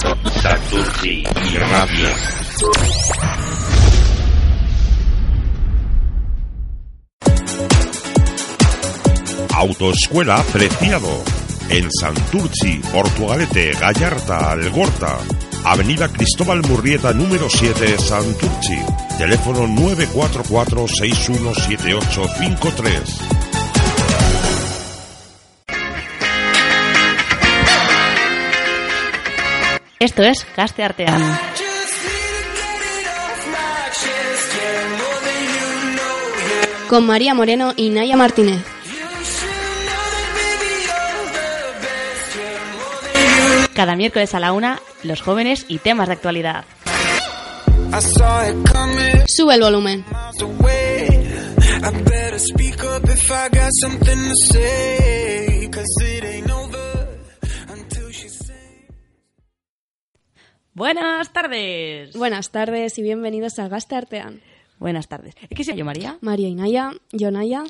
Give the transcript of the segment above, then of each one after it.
Santurci y Radia. Autoescuela Preciado. En Santurci, Portugalete, Gallarta, Algorta. Avenida Cristóbal Murrieta número 7, Santurci. Teléfono 944-617853. Esto es Caste Artean. Con María Moreno y Naya Martínez. Cada miércoles a la una, los jóvenes y temas de actualidad. Sube el volumen. Buenas tardes. Buenas tardes y bienvenidos a Gaste Artean. Buenas tardes. ¿Es que soy yo, María? María y Naya, yo Naya.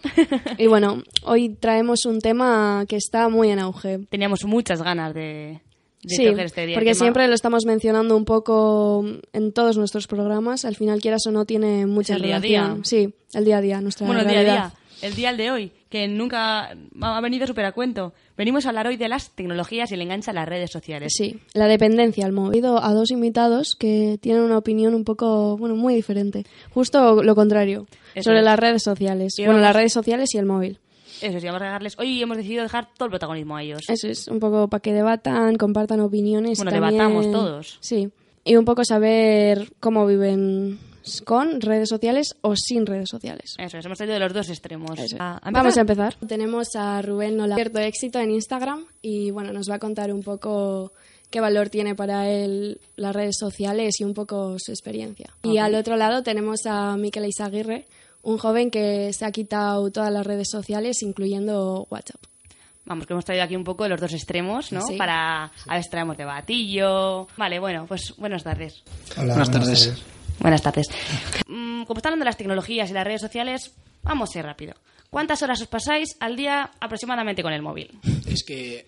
y bueno, hoy traemos un tema que está muy en auge. Teníamos muchas ganas de, de Sí, este día. porque tema. siempre lo estamos mencionando un poco en todos nuestros programas. Al final, quieras o no, tiene mucha el día a relación. día. Sí, el día a día, nuestra Bueno, el día a realidad. día. El día de hoy, que nunca ha venido súper a cuento. Venimos a hablar hoy de las tecnologías y el enganche a las redes sociales. Sí, la dependencia al móvil. He ido a dos invitados que tienen una opinión un poco, bueno, muy diferente. Justo lo contrario, Eso sobre es. las redes sociales. Y bueno, vamos- las redes sociales y el móvil. Eso sí, vamos a regalarles. Hoy hemos decidido dejar todo el protagonismo a ellos. Eso es, un poco para que debatan, compartan opiniones. Bueno, también- debatamos todos. Sí, y un poco saber cómo viven con redes sociales o sin redes sociales. Eso es, hemos salido de los dos extremos. Ah, ¿a Vamos a empezar? Tenemos a Rubén Nola, cierto éxito en Instagram y bueno, nos va a contar un poco qué valor tiene para él las redes sociales y un poco su experiencia. Y al otro lado tenemos a Miquel Izaguirre, un joven que se ha quitado todas las redes sociales, incluyendo WhatsApp. Vamos, que hemos traído aquí un poco de los dos extremos, ¿no? Sí. Para a ver si traemos debatillo. Vale, bueno, pues buenas tardes. Hola, buenas, tardes. Buenas tardes. Mm, Como está hablando de las tecnologías y las redes sociales, vamos a ir rápido. ¿Cuántas horas os pasáis al día aproximadamente con el móvil? Es que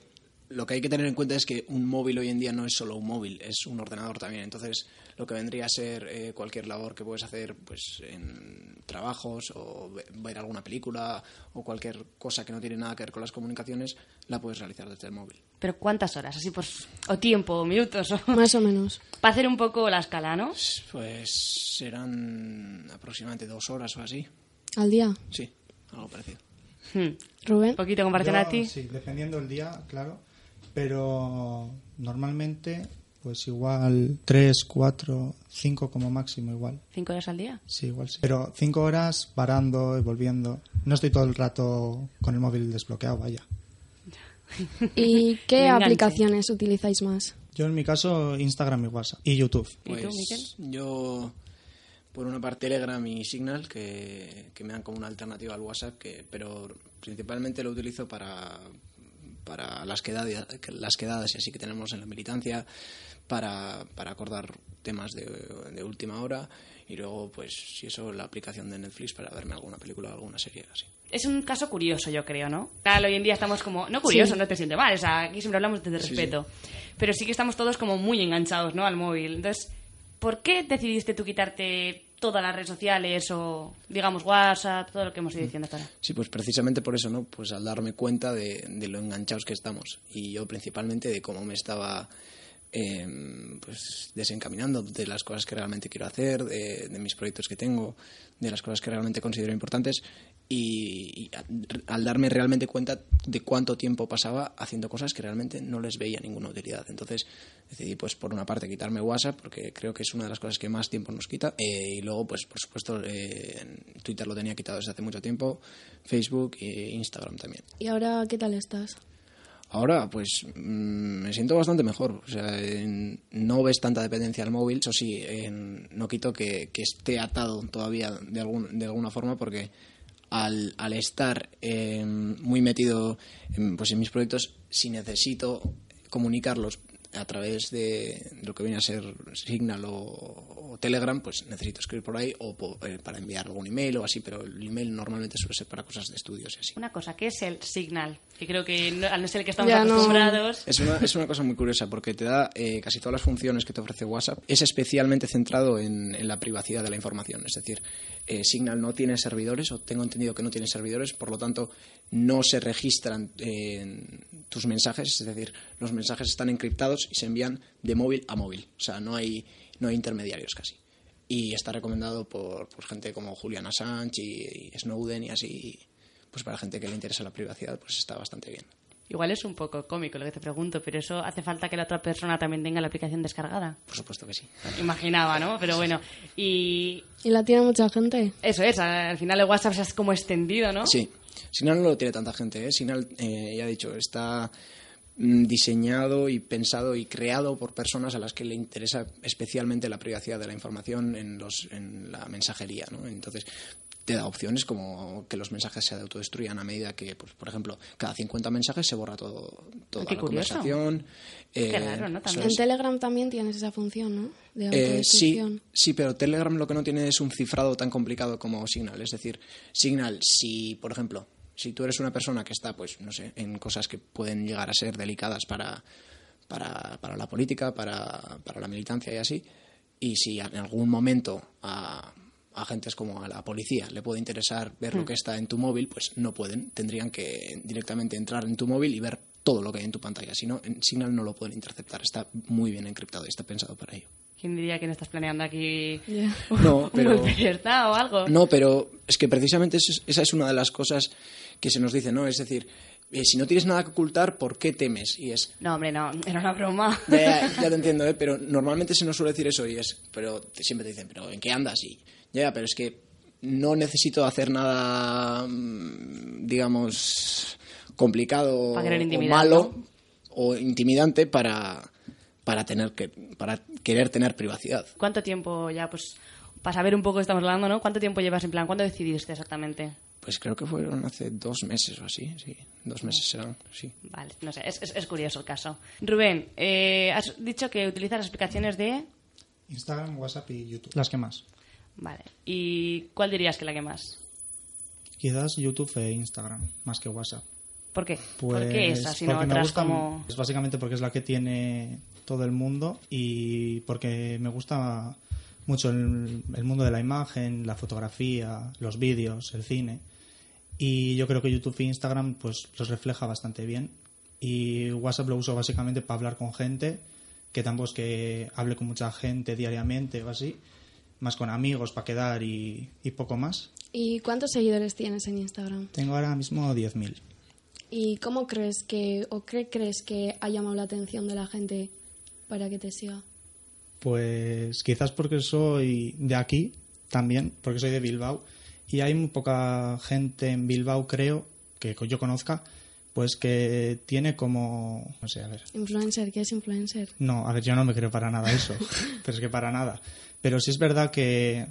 lo que hay que tener en cuenta es que un móvil hoy en día no es solo un móvil, es un ordenador también. Entonces, lo que vendría a ser eh, cualquier labor que puedes hacer pues en trabajos o ve- ver alguna película o cualquier cosa que no tiene nada que ver con las comunicaciones, la puedes realizar desde el móvil. Pero ¿cuántas horas? Así pues, o tiempo, o minutos, o... Más o menos. para hacer un poco la escala, ¿no? Pues serán aproximadamente dos horas o así. Al día. Sí, algo parecido. Hmm. Rubén. Un poquito comparación a ti. Sí, dependiendo del día, claro. Pero normalmente, pues igual 3, 4, 5 como máximo, igual. ¿Cinco horas al día? Sí, igual sí. Pero 5 horas parando y volviendo. No estoy todo el rato con el móvil desbloqueado, vaya. ¿Y qué aplicaciones utilizáis más? Yo en mi caso, Instagram y WhatsApp. Y YouTube. ¿Y tú, Pues Miquel? yo, por una parte, Telegram y Signal, que, que me dan como una alternativa al WhatsApp, que, pero principalmente lo utilizo para, para las, quedadas, las quedadas y así que tenemos en la militancia, para, para acordar temas de, de última hora y luego, pues, si eso, la aplicación de Netflix para verme alguna película o alguna serie así. Es un caso curioso, yo creo, ¿no? Claro, hoy en día estamos como... No curioso, Sí. no te siente mal. O sea, aquí siempre hablamos desde Sí, respeto. Pero sí que estamos todos como muy enganchados, ¿no? Al móvil. Entonces, ¿por qué decidiste tú quitarte todas las redes sociales o, digamos, WhatsApp, todo lo que hemos ido diciendo hasta ahora? Sí, pues precisamente por eso, ¿no? Pues al darme cuenta de, de lo enganchados que estamos y yo principalmente de cómo me estaba eh, pues desencaminando de las cosas que realmente quiero hacer, de, de mis proyectos que tengo, de las cosas que realmente considero importantes y, y al darme realmente cuenta de cuánto tiempo pasaba haciendo cosas que realmente no les veía ninguna utilidad. Entonces decidí, pues por una parte, quitarme WhatsApp porque creo que es una de las cosas que más tiempo nos quita eh, y luego, pues por supuesto, eh, Twitter lo tenía quitado desde hace mucho tiempo, Facebook e Instagram también. ¿Y ahora qué tal estás? Ahora, pues mm, me siento bastante mejor. O sea, en- no ves tanta dependencia al móvil. Eso sí, en- no quito que, que esté atado todavía de, algún, de alguna forma porque al, al estar eh, muy metido en, pues en mis proyectos, si necesito comunicarlos a través de lo que viene a ser Signal o, o Telegram, pues necesito escribir por ahí o po- eh, para enviar algún email o así, pero el email normalmente suele ser para cosas de estudios y así. Una cosa, ¿qué es el Signal? Que creo que no- al no ser el que estamos Ya no- acostumbrados... Es una, es una cosa muy curiosa porque te da eh, casi todas las funciones que te ofrece WhatsApp. Es especialmente centrado en, en la privacidad de la información. Es decir, eh, Signal no tiene servidores, o tengo entendido que no tiene servidores, por lo tanto no se registran eh, tus mensajes. Es decir, los mensajes están encriptados y se envían de móvil a móvil. O sea, no hay, no hay intermediarios casi. Y está recomendado por, por gente como Julian Assange y, y Snowden y así. Pues para gente que le interesa la privacidad, pues está bastante bien. Igual es un poco cómico lo que te pregunto, pero eso hace falta que la otra persona también tenga la aplicación descargada. Por supuesto que sí. Imaginaba, ¿no? Pero bueno, y ¿Y la tiene mucha gente? eso es, al final el WhatsApp se ha como extendido, ¿no? Sí, Signal no lo tiene tanta gente. ¿eh? Signal, eh, ya he dicho, está diseñado y pensado y creado por personas a las que le interesa especialmente la privacidad de la información en, los, en la mensajería. ¿no? Entonces, te da opciones como que los mensajes se autodestruyan a medida que, pues, por ejemplo, cada 50 mensajes se borra todo, toda Qué la curioso. conversación. Qué Eh, raro, ¿no? También. En. Telegram también tienes esa función, ¿no? De Eh, sí, autodestrucción. sí, pero Telegram lo que no tiene es un cifrado tan complicado como Signal. Es decir, Signal, si, por ejemplo, si tú eres una persona que está, pues, no sé, en cosas que pueden llegar a ser delicadas para, para, para la política, para, para la militancia y así, y si en algún momento a agentes como a la policía le puede interesar ver lo que está en tu móvil, pues no pueden. Tendrían que directamente entrar en tu móvil y ver todo lo que hay en tu pantalla. Si no, en Signal no lo pueden interceptar. Está muy bien encriptado y está pensado para ello. ¿Quién diría que no estás planeando aquí. No, pero- o algo? No, pero es que precisamente eso es- esa es una de las cosas que se nos dice, ¿no? Es decir, eh, si no tienes nada que ocultar, ¿por qué temes? Y es, No, hombre, no, era una broma. ya, ya te entiendo, ¿eh? Pero normalmente se nos suele decir eso y es, pero te- siempre te dicen, ¿pero en qué andas? Y ya, pero es que no necesito hacer nada, mm, digamos, complicado o malo ¿no? o intimidante para, para, tener que, para querer tener privacidad. ¿Cuánto tiempo ya, pues, para saber un poco estamos hablando, ¿no? ¿Cuánto tiempo llevas en plan? ¿Cuándo decidiste exactamente? Pues creo que fueron hace dos meses o así, sí, dos meses serán, sí. Vale, no sé, es, es- es curioso el caso. Rubén, eh, has dicho que utilizas las aplicaciones de... Instagram, WhatsApp y YouTube. Las que más. Vale, ¿y cuál dirías que la que más? Quizás YouTube e Instagram, más que WhatsApp. ¿Por qué? Pues ¿Por qué esa? Si no otras gusta- como... Es básicamente porque es la que tiene todo el mundo y porque me gusta mucho el, el mundo de la imagen, la fotografía, los vídeos, el cine. Y yo creo que YouTube e Instagram pues los refleja bastante bien. Y WhatsApp lo uso básicamente para hablar con gente, que tampoco es que hable con mucha gente diariamente o así, más con amigos para quedar y, y poco más. ¿Y cuántos seguidores tienes en Instagram? Tengo ahora mismo 10.000. ¿Y cómo crees que, o qué crees que ha llamado la atención de la gente para que te siga? Pues quizás porque soy de aquí también, porque soy de Bilbao. Y hay muy poca gente en Bilbao, creo, que yo conozca, pues que tiene como... No sé, a ver. Influencer, ¿qué es influencer? No, a ver, yo no me creo para nada eso. pero es que para nada. Pero sí es verdad que,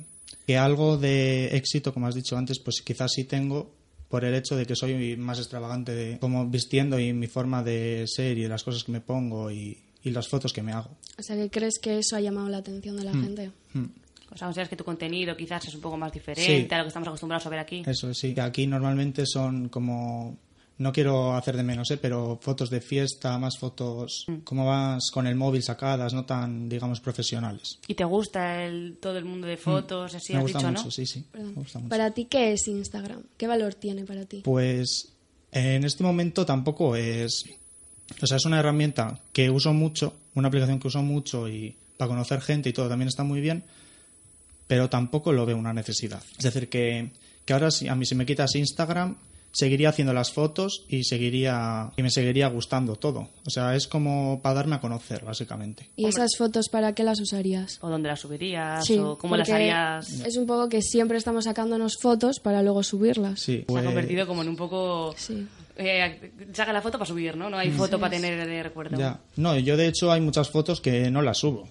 que algo de éxito, como has dicho antes, pues quizás sí tengo por el hecho de que soy más extravagante de cómo vistiendo y mi forma de ser y de las cosas que me pongo y, y las fotos que me hago. O sea, ¿que crees que eso ha llamado la atención de la gente? Hmm. O sea, consideras que tu contenido quizás es un poco más diferente Sí. a lo que estamos acostumbrados a ver aquí. Eso sí, aquí normalmente son como, no quiero hacer de menos, ¿eh? pero fotos de fiesta, más fotos como vas con el móvil sacadas, no tan, digamos, profesionales. ¿Y te gusta el, todo el mundo de fotos? Así Mm. me has gusta dicho, mucho, ¿no? sí, sí. Me gusta mucho. Para ti, ¿qué es Instagram? ¿Qué valor tiene para ti? Pues en este momento tampoco es, o sea, es una herramienta que uso mucho, una aplicación que uso mucho y para conocer gente y todo también está muy bien, pero tampoco lo veo una necesidad. Es decir, que, que ahora si a mí si me quitas Instagram, seguiría haciendo las fotos y seguiría y me seguiría gustando todo. O sea, es como para darme a conocer, básicamente. ¿Y esas fotos para qué las usarías? ¿O dónde las subirías? Sí, ¿O cómo las harías? Es un poco que siempre estamos sacándonos fotos para luego subirlas. Sí, Se ha pues- convertido como en un poco Sí. Eh, saca la foto para subir, ¿no? No hay foto para tener de recuerdo. Ya. No, yo de hecho hay muchas fotos que no las subo.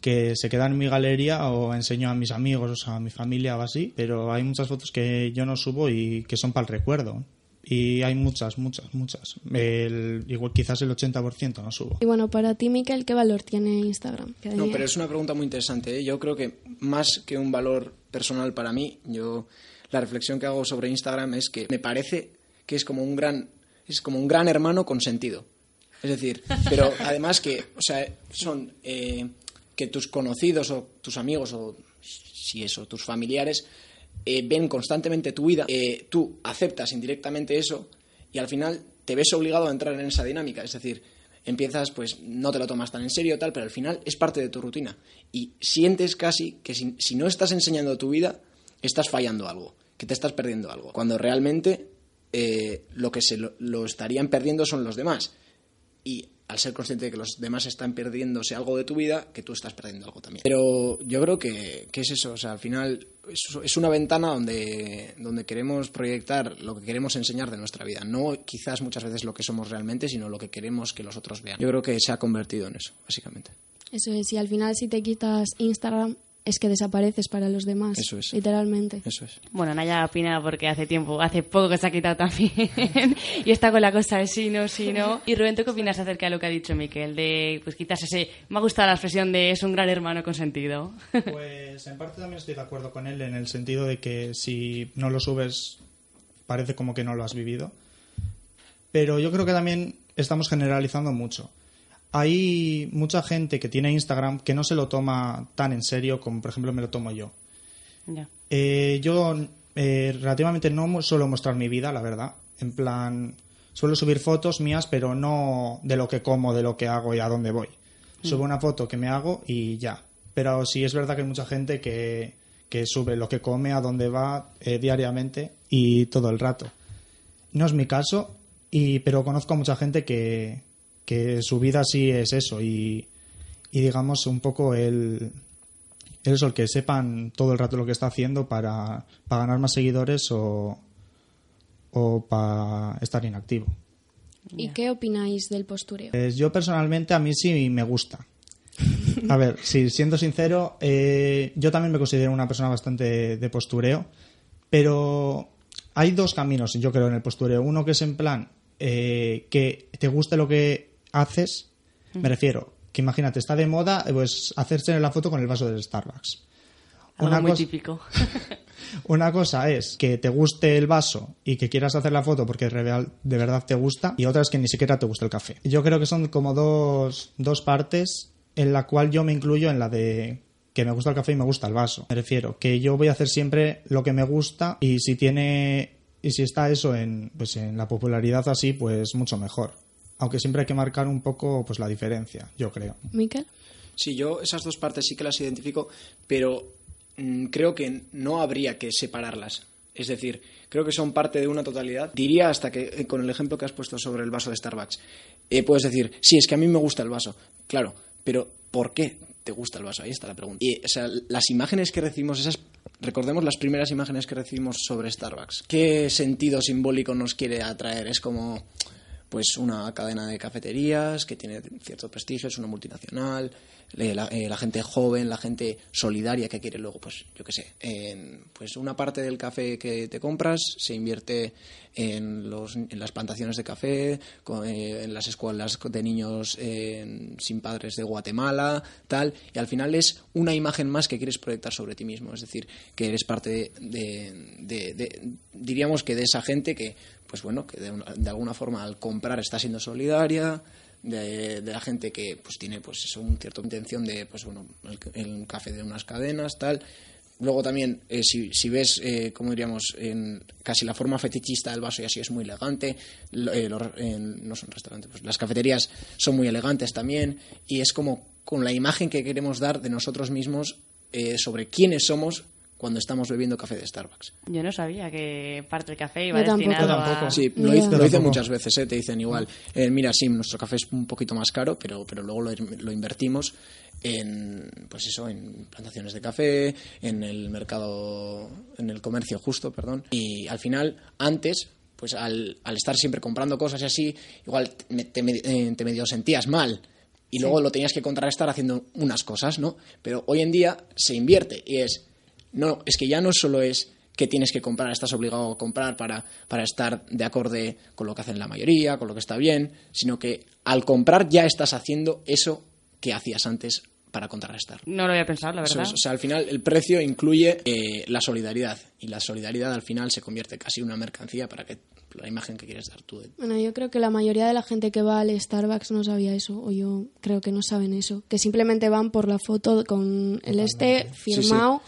Que se quedan en mi galería o enseño a mis amigos, a mi familia o así. Pero hay muchas fotos que yo no subo y que son para el recuerdo. Y hay muchas, muchas, muchas. El, igual quizás el 80% no subo. Y bueno, para ti, Miquel, ¿qué valor tiene Instagram? ¿Qué No, pero es una pregunta muy interesante. ¿eh? Yo creo que más que un valor personal para mí, yo la reflexión que hago sobre Instagram es que me parece que es como un gran es como un gran hermano con sentido. Es decir, pero además que, o sea, son eh, que tus conocidos o tus amigos o si eso, tus familiares eh, ven constantemente tu vida, eh, tú aceptas indirectamente eso y al final te ves obligado a entrar en esa dinámica. Es decir, empiezas, pues no te lo tomas tan en serio, tal, pero al final es parte de tu rutina. Y sientes casi que si, si no estás enseñando tu vida, estás fallando algo, que te estás perdiendo algo. Cuando realmente eh, lo que se lo, lo estarían perdiendo son los demás. Y al ser consciente de que los demás están perdiéndose algo de tu vida, que tú estás perdiendo algo también. Pero yo creo que, que es eso, o sea, al final es, es una ventana donde, donde queremos proyectar lo que queremos enseñar de nuestra vida. No quizás muchas veces lo que somos realmente, sino lo que queremos que los otros vean. Yo creo que se ha convertido en eso, básicamente. Eso es, y al final si te quitas Instagram es que desapareces para los demás. Eso es. Literalmente. Eso es. Bueno, Naya opina porque hace tiempo, hace poco que se ha quitado también. y está con la cosa de sí, no, sí, no. Y Rubén, ¿tú qué opinas acerca de lo que ha dicho Miquel? De, pues quizás ese, me ha gustado la expresión de es un gran hermano con sentido. Pues en parte también estoy de acuerdo con él en el sentido de que si no lo subes parece como que no lo has vivido. Pero yo creo que también estamos generalizando mucho. Hay mucha gente que tiene Instagram que no se lo toma tan en serio como por ejemplo me lo tomo yo. Eh, yo eh, relativamente no suelo mostrar mi vida, la verdad. En plan, suelo subir fotos mías, pero no de lo que como, de lo que hago y a dónde voy. Subo una foto que me hago y ya. Pero sí es verdad que hay mucha gente que, que sube lo que come, a dónde va eh, diariamente y todo el rato. No es mi caso, y, pero conozco a mucha gente que, que su vida sí es eso y, y digamos un poco el, eso, el que sepan todo el rato lo que está haciendo para, para ganar más seguidores o, o para estar inactivo. ¿Y qué opináis del postureo? Pues yo personalmente a mí sí me gusta. A ver, si siendo sincero, eh, yo también me considero una persona bastante de postureo, pero hay dos caminos, yo creo, en el postureo. Uno que es en plan eh, que te guste lo que haces, me refiero, que imagínate, está de moda, eh, pues hacerse la foto con el vaso del Starbucks. Algo muy cosa- típico. Una cosa es que te guste el vaso y que quieras hacer la foto porque de verdad te gusta, y otra es que ni siquiera te gusta el café. Yo creo que son como dos, dos partes en la cual yo me incluyo en la de que me gusta el café y me gusta el vaso. Me refiero que yo voy a hacer siempre lo que me gusta y si tiene y si está eso en pues en la popularidad así, pues mucho mejor. Aunque siempre hay que marcar un poco pues la diferencia, yo creo. ¿Miquel? Sí, yo esas dos partes sí que las identifico, pero mm, creo que no habría que separarlas. Es decir, creo que son parte de una totalidad. Diría hasta que, eh, con el ejemplo que has puesto sobre el vaso de Starbucks, eh, puedes decir, sí, es que a mí me gusta el vaso. Claro, pero ¿por qué te gusta el vaso? Ahí está la pregunta. Y, o sea, las imágenes que recibimos, esas, recordemos las primeras imágenes que recibimos sobre Starbucks. ¿Qué sentido simbólico nos quiere atraer? Es como pues una cadena de cafeterías que tiene cierto prestigio, es una multinacional, la, eh, la gente joven, la gente solidaria que quiere luego, pues yo qué sé, en, pues una parte del café que te compras se invierte en, los, en las plantaciones de café, eh, en las escuelas de niños eh, sin padres de Guatemala, tal, y al final es una imagen más que quieres proyectar sobre ti mismo, es decir, que eres parte de, de- de- diríamos que de esa gente que, pues bueno, que de, de alguna forma al comprar está siendo solidaria, de, la gente que pues tiene pues eso, un cierta intención de pues bueno el, el café de unas cadenas tal. Luego también eh, si, si ves eh, como diríamos en casi la forma fetichista del vaso y así es muy elegante eh, no son restaurantes pues las cafeterías son muy elegantes también y es como con la imagen que queremos dar de nosotros mismos sobre quiénes somos cuando estamos bebiendo café de Starbucks Yo no sabía que parte del café iba Yo destinado tampoco. a... Sí, lo hice, lo hice muchas veces, ¿eh? te dicen igual. eh, mira, sí, nuestro café es un poquito más caro, pero, pero luego lo, lo invertimos en, pues eso, en plantaciones de café, en el mercado, en el comercio justo, perdón. Y al final, antes, pues al, al estar siempre comprando cosas y así, igual te, eh, te medio sentías mal. Y luego lo tenías que contrarrestar haciendo unas cosas, ¿no? Pero hoy en día se invierte y es, no, es que ya no solo es que tienes que comprar, estás obligado a comprar para, para estar de acorde con lo que hacen la mayoría, con lo que está bien, sino que al comprar ya estás haciendo eso que hacías antes para contrarrestar. No lo había pensado, la verdad. es, o sea, al final el precio incluye eh, la solidaridad y la solidaridad al final se convierte casi en una mercancía para que la imagen que quieres dar tú de- Bueno, yo creo que la mayoría de la gente que va al Starbucks no sabía eso, o yo creo que no saben eso, que simplemente van por la foto con el este firmado,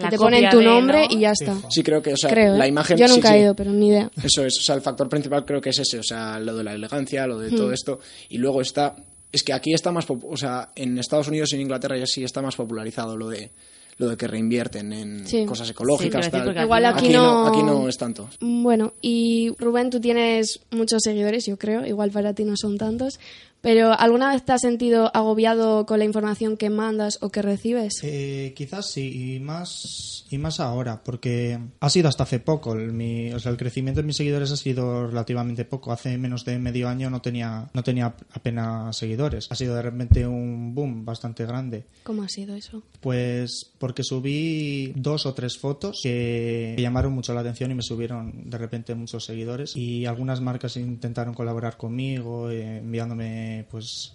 que La te ponen tu de, nombre ¿no? y ya está. Sí, creo que, o sea, creo, ¿eh? la imagen... Yo sí, nunca sí. he ido, pero ni idea. Eso es, o sea, el factor principal creo que es ese, o sea, lo de la elegancia, lo de Hmm. todo esto. Y luego está, es que aquí está más, o sea, en Estados Unidos y en Inglaterra ya sí está más popularizado lo de lo de que reinvierten en Sí. cosas Sí, ecológicas. decir, tal. Igual aquí aquí no- Aquí no es tanto. Bueno, y Rubén, tú tienes muchos seguidores, yo creo, igual para ti no son tantos, pero ¿alguna vez te has sentido agobiado con la información que mandas o que recibes? Eh, quizás sí, y más, y más ahora, porque ha sido hasta hace poco. El, mi- o sea, el crecimiento de mis seguidores ha sido relativamente poco. Hace menos de medio año no tenía, no tenía apenas seguidores. Ha sido de repente un boom bastante grande. ¿Cómo ha sido eso? Pues porque subí dos o tres fotos que me llamaron mucho la atención y me subieron de repente muchos seguidores. Y algunas marcas intentaron colaborar conmigo, eh, enviándome pues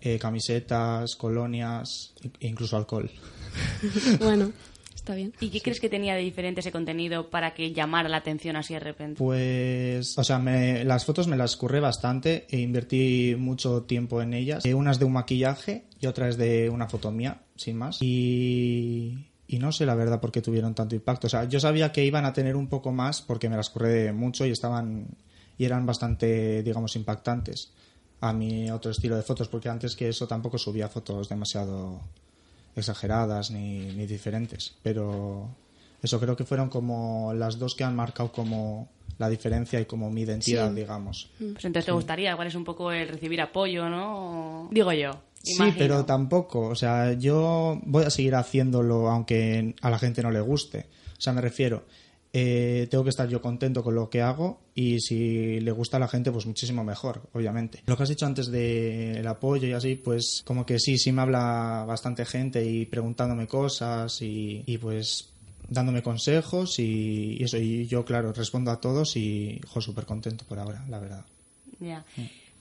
eh, camisetas, colonias, e incluso alcohol. bueno, está bien. ¿Y qué crees que tenía de diferente ese contenido para que llamara la atención así de repente? Pues, o sea, me- las fotos me las curré bastante e invertí mucho tiempo en ellas. Eh, Una es de un maquillaje y otra es de una foto mía, sin más. Y, y no sé la verdad por qué tuvieron tanto impacto. O sea, yo sabía que iban a tener un poco más porque me las curré mucho y estaban y eran bastante, digamos, impactantes a mi otro estilo de fotos, porque antes que eso tampoco subía fotos demasiado exageradas ni, ni diferentes. Pero eso creo que fueron como las dos que han marcado como la diferencia y como mi identidad, Sí. digamos. Pues entonces te gustaría, igual es un poco el recibir apoyo, ¿no? Digo yo. Sí, pero tampoco. O sea, yo voy a seguir haciéndolo aunque a la gente no le guste. O sea, me refiero, eh, tengo que estar yo contento con lo que hago y si le gusta a la gente, pues muchísimo mejor, obviamente. Lo que has dicho antes del apoyo y así, pues como que sí, sí me habla bastante gente y preguntándome cosas y, y pues dándome consejos y, y eso. Y yo, claro, respondo a todos y, jo, súper contento por ahora, la verdad. Ya.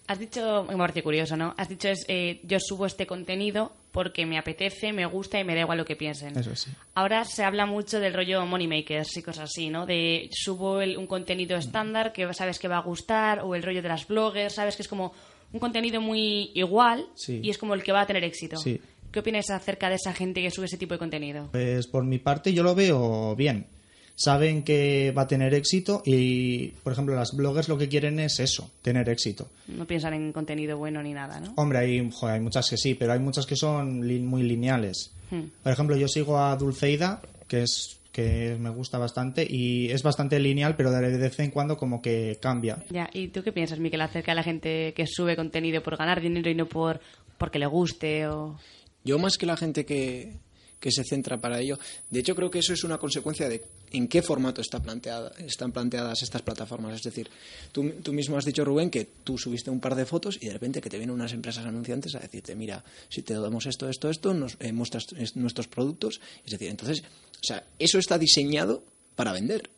Has dicho, me parece curioso, ¿no? Has dicho es, eh, yo subo este contenido porque me apetece, me gusta y me da igual lo que piensen. Eso sí. Ahora se habla mucho del rollo moneymakers y cosas así, ¿no? De subo el- un contenido estándar que sabes que va a gustar o el rollo de las bloggers, sabes que es como un contenido muy igual Sí. y es como el que va a tener éxito. Sí. ¿Qué opinas acerca de esa gente que sube ese tipo de contenido? Pues por mi parte yo lo veo bien. Saben que va a tener éxito y, por ejemplo, las bloggers lo que quieren es eso, tener éxito. No piensan en contenido bueno ni nada, ¿no? Hombre, hay, joder, hay muchas que sí, pero hay muchas que son li- muy lineales. Hmm. Por ejemplo, yo sigo a Dulceida, que es que me gusta bastante y es bastante lineal, pero de vez en cuando como que cambia. Ya, ¿y tú qué piensas, Miquel, acerca de la gente que sube contenido por ganar dinero y no por porque le guste o... Yo más que la gente que, que se centra para ello, de hecho creo que eso es una consecuencia de en qué formato está planteada, están planteadas estas plataformas. Es decir, tú, tú mismo has dicho, Rubén, que tú subiste un par de fotos y de repente que te vienen unas empresas anunciantes a decirte, mira, si te damos esto, esto, esto, nos eh, muestras es- nuestros productos. Es decir, entonces, o sea, eso está diseñado para vender.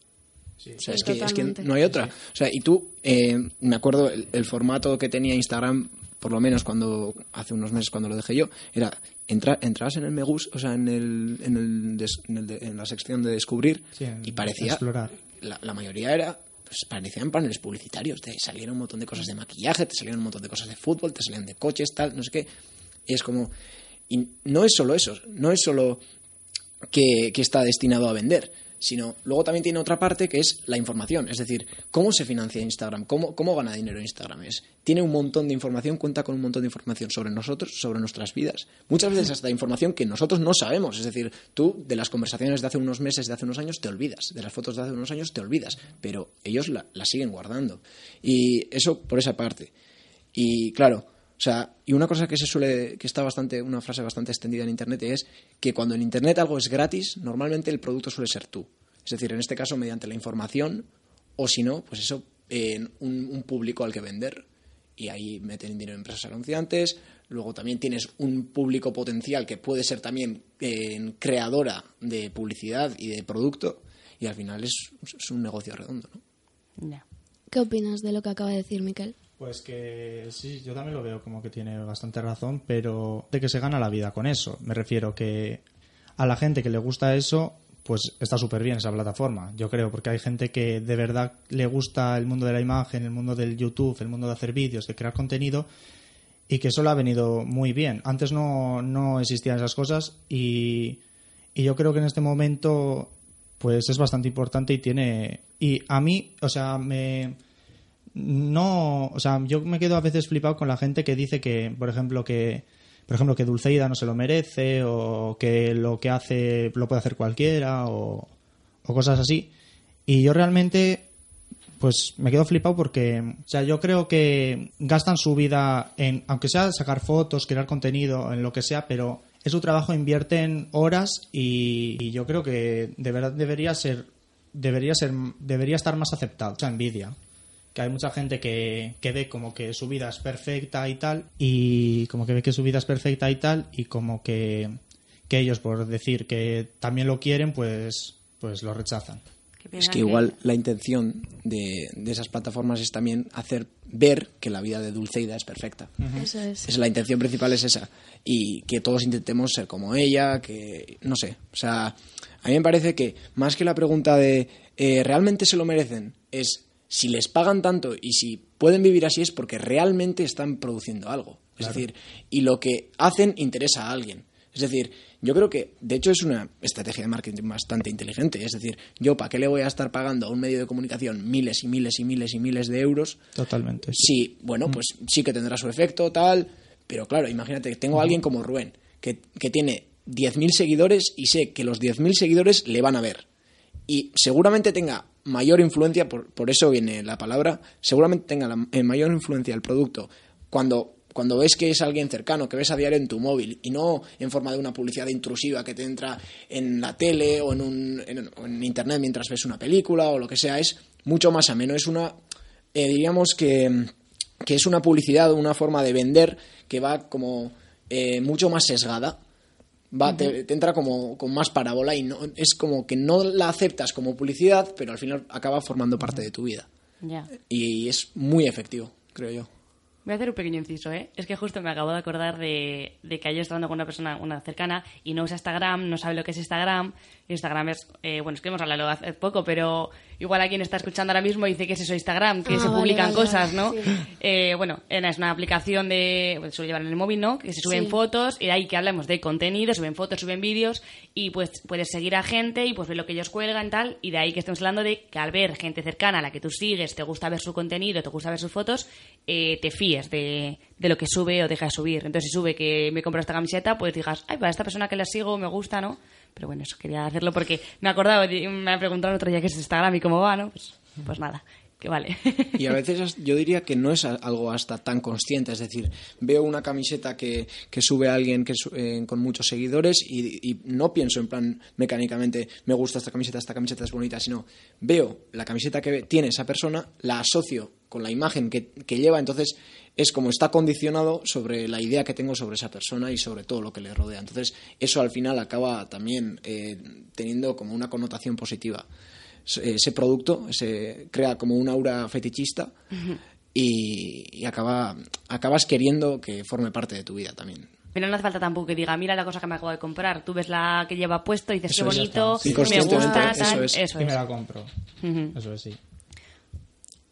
O sea, Sí, es, que, es que no hay otra. O sea, y tú, eh, me acuerdo el, el formato que tenía Instagram, por lo menos cuando hace unos meses cuando lo dejé yo, era entrar, entrabas en el me gusta, o sea, en el, en, el des- en, el de- en la sección de descubrir Sí, y parecía explorar. La, la mayoría era pues parecían paneles publicitarios, te salían un montón de cosas de maquillaje, te salían un montón de cosas de fútbol, te salían de coches, tal, no sé qué. Y es como y no es solo eso, no es solo que, que está destinado a vender, sino luego también tiene otra parte que es la información, es decir, cómo se financia Instagram, cómo, cómo gana dinero Instagram. Es, tiene un montón de información, cuenta con un montón de información sobre nosotros, sobre nuestras vidas. Muchas veces hasta información que nosotros no sabemos, es decir, tú de las conversaciones de hace unos meses, de hace unos años, te olvidas, de las fotos de hace unos años te olvidas, pero ellos la, la siguen guardando. Y eso por esa parte. Y claro, sea, y una cosa que se suele, que está bastante, una frase bastante extendida en Internet es que cuando en Internet algo es gratis, normalmente el producto suele ser tú. Es decir, en este caso mediante la información, o si no, pues eso eh, un, público al que vender y ahí meten dinero en empresas anunciantes. Luego también tienes un público potencial que puede ser también creadora de publicidad y de producto y al final es, un negocio redondo. ¿no? ¿Qué opinas de lo que acaba de decir Miquel? Pues que sí, yo también lo veo como que tiene bastante razón, pero de que se gana la vida con eso. Me refiero que a la gente que le gusta eso, pues está súper bien esa plataforma, yo creo, porque hay gente que de verdad le gusta el mundo de la imagen, el mundo del YouTube, el mundo de hacer vídeos, de crear contenido, y que eso le ha venido muy bien. Antes no, no existían esas cosas y, y yo creo que en este momento pues es bastante importante y tiene... Y a mí, o sea, me no, o sea, yo me quedo a veces flipado con la gente que dice que, por ejemplo, que por ejemplo que Dulceida no se lo merece o que lo que hace lo puede hacer cualquiera o, cosas así. Y yo realmente pues me quedo flipado porque, o sea, yo creo que gastan su vida en, aunque sea sacar fotos, crear contenido, en lo que sea, pero es su trabajo, invierten horas y, y yo creo que de verdad debería ser, debería ser, debería estar más aceptado, o sea, envidia que hay mucha gente que, que ve como que su vida es perfecta y tal, y como que ve que su vida es perfecta y tal, y como que, que ellos, por decir que también lo quieren, pues, pues lo rechazan. Es que igual la intención de, de esas plataformas es también hacer ver que la vida de Dulceida es perfecta. Eso es. Es la intención principal es esa y que todos intentemos ser como ella, que no sé, o sea, a mí me parece que más que la pregunta de eh, realmente se lo merecen es si les pagan tanto y si pueden vivir así es porque realmente están produciendo algo. Es decir, y lo que hacen interesa a alguien. Es decir, yo creo que, de hecho, es una estrategia de marketing bastante inteligente. Es decir, yo, ¿para qué le voy a estar pagando a un medio de comunicación miles y miles y miles y miles de euros Totalmente. Sí, bueno, pues sí que tendrá su efecto, tal. Pero claro, imagínate que tengo a alguien como Rubén, que, que tiene 10.000 seguidores y sé que los 10.000 seguidores le van a ver. Y seguramente tenga mayor influencia, por, por eso viene la palabra, seguramente tenga la, eh, mayor influencia el producto cuando, cuando ves que es alguien cercano, que ves a diario en tu móvil y no en forma de una publicidad intrusiva que te entra en la tele o en, un, en, internet mientras ves una película o lo que sea, es mucho más ameno. Es una, eh, diríamos que, que es una publicidad, una forma de vender que va como eh, mucho más sesgada. Va, te, te entra como con más parábola y no, es como que no la aceptas como publicidad, pero al final acaba formando parte de tu vida. Y es muy efectivo, creo yo. Voy a hacer un pequeño inciso, ¿eh? Es que justo me acabo de acordar de, de que ayer estaba hablando con una persona, una cercana, y no usa Instagram, no sabe lo que es Instagram. Instagram es, eh, bueno, es que hemos hablado hace poco, pero igual a quien está escuchando ahora mismo dice que es eso Instagram, que Ah, se vale, publican vale, cosas, ¿no? sí. Eh, bueno, es una aplicación de, bueno, suele llevar en el móvil, ¿no? Que se suben Sí. fotos, y de ahí que hablamos de contenido, suben fotos, suben vídeos, y pues puedes seguir a gente y pues ver lo que ellos cuelgan, tal, y de ahí que estamos hablando de que al ver gente cercana a la que tú sigues, te gusta ver su contenido, te gusta ver sus fotos, eh, te fíes de, de lo que sube o deja de subir. Entonces, si sube que me compro esta camiseta, pues digas, ay, para esta persona que la sigo me gusta, ¿no? Pero bueno, eso quería hacerlo porque me acordaba, me ha preguntado el otro día qué es Instagram y cómo va, ¿no? Pues, pues nada, que vale. Y a veces yo diría que no es algo hasta tan consciente, es decir, veo una camiseta que, que sube alguien que eh, con muchos seguidores y, y no pienso en plan mecánicamente, me gusta esta camiseta, esta camiseta es bonita, sino veo la camiseta que tiene esa persona, la asocio con la imagen que, que lleva, entonces es como está condicionado sobre la idea que tengo sobre esa persona y sobre todo lo que le rodea. Entonces eso al final acaba también eh, teniendo como una connotación positiva ese producto se crea como un aura fetichista y, y acaba, acabas queriendo que forme parte de tu vida también. Pero no hace falta tampoco que diga, mira la cosa que me acabo de comprar. Tú ves la que lleva puesto y dices, Eso qué bonito, está. me gusta, eso es. Eso y es. me la compro. Ujú. Eso es, sí.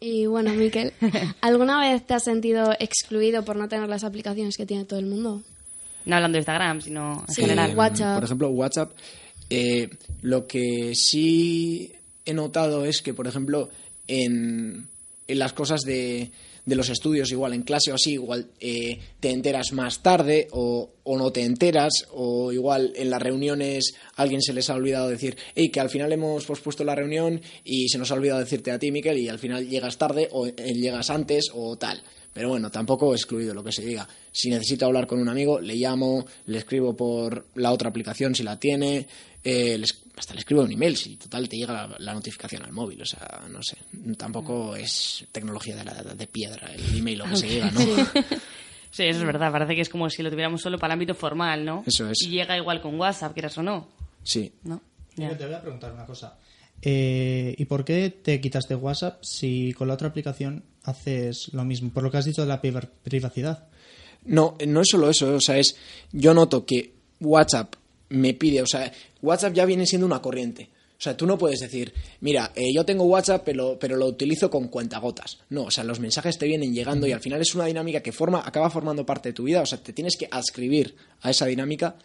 Y bueno, Miquel, ¿alguna vez te has sentido excluido por no tener las aplicaciones que tiene todo el mundo? No hablando de Instagram, sino en Sí, general. WhatsApp. Por ejemplo, WhatsApp, eh, lo que sí he notado es que, por ejemplo, en, en las cosas de, de los estudios, igual en clase o así, igual eh, te enteras más tarde o, o no te enteras, o igual en las reuniones alguien se les ha olvidado decir, hey, que al final hemos pospuesto la reunión y se nos ha olvidado decirte a ti, Miquel, y al final llegas tarde o eh, llegas antes o tal. Pero bueno, tampoco excluido lo que se diga. Si necesito hablar con un amigo, le llamo, le escribo por la otra aplicación si la tiene, eh, hasta le escribo un email si total te llega la, la notificación al móvil. O sea, no sé. Tampoco es tecnología de, la de piedra el email lo que se diga, ¿no? Sí, eso es verdad. Parece que es como si lo tuviéramos solo para el ámbito formal, ¿no? Eso es. Y llega igual con WhatsApp, quieras o no. Sí. ¿No? Yo Ya. te voy a preguntar una cosa. Eh, ¿Y por qué te quitaste WhatsApp si con la otra aplicación haces lo mismo? Por lo que has dicho de la priva- privacidad. No, no es solo eso, o sea, es yo noto que WhatsApp me pide, o sea, WhatsApp ya viene siendo una corriente. O sea, tú no puedes decir, mira, eh, yo tengo WhatsApp, pero, pero lo utilizo con cuentagotas. No, o sea, los mensajes te vienen llegando y al final es una dinámica que forma, acaba formando parte de tu vida. O sea, te tienes que adscribir a esa dinámica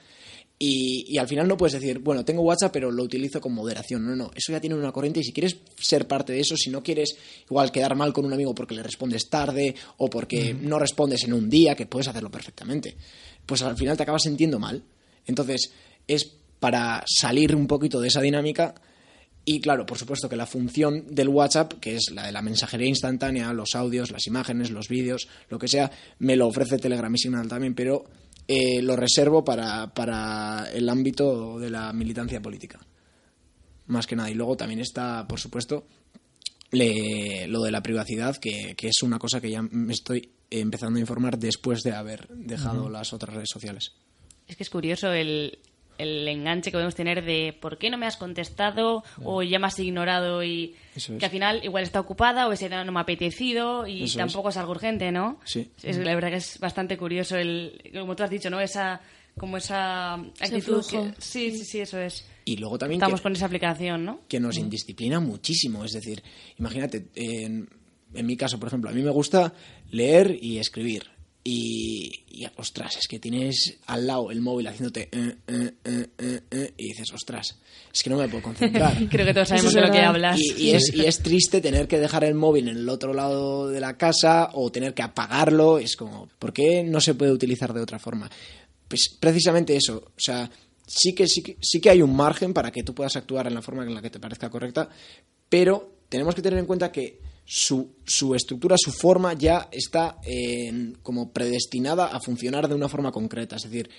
y, y al final no puedes decir, bueno, tengo WhatsApp, pero lo utilizo con moderación. No, no, eso ya tiene una corriente y si quieres ser parte de eso, si no quieres igual quedar mal con un amigo porque le respondes tarde o porque no respondes en un día, que puedes hacerlo perfectamente, pues al final te acabas sintiendo mal. Entonces, es para salir un poquito de esa dinámica y claro, por supuesto que la función del WhatsApp, que es la de la mensajería instantánea, los audios, las imágenes, los vídeos, lo que sea, me lo ofrece Telegram y Signal también, pero eh, lo reservo para, para el ámbito de la militancia política. Más que nada. Y luego también está, por supuesto, le- lo de la privacidad, que, que es una cosa que ya me estoy empezando a informar después de haber dejado las otras redes sociales. Es que es curioso el, el enganche que podemos tener de por qué no me has contestado o ya me has ignorado y es. que al final igual está ocupada o ese día no me ha apetecido y Eso tampoco es. algo urgente, ¿no? Sí. Es, la verdad que es bastante curioso el, como tú has dicho, ¿no? Esa como esa actitud. que- sí, sí, sí, eso es. Y luego también Estamos que- con esa aplicación, ¿no? que nos indisciplina muchísimo. Es decir, imagínate, en, en mi caso, por ejemplo, a mí me gusta leer y escribir. Y, y, ostras, es que tienes al lado el móvil haciéndote eh, eh, eh, y dices, ostras, es que no me puedo concentrar. Creo que todos sabemos de lo que hablas. Y, y es, y es triste tener que dejar el móvil en el otro lado de la casa o tener que apagarlo. Es como, ¿por qué no se puede utilizar de otra forma? Pues precisamente eso. O sea, sí que, sí que, sí que hay un margen para que tú puedas actuar en la forma en la que te parezca correcta, pero tenemos que tener en cuenta que su, su estructura, su forma ya está eh, como predestinada a funcionar de una forma concreta. Es decir,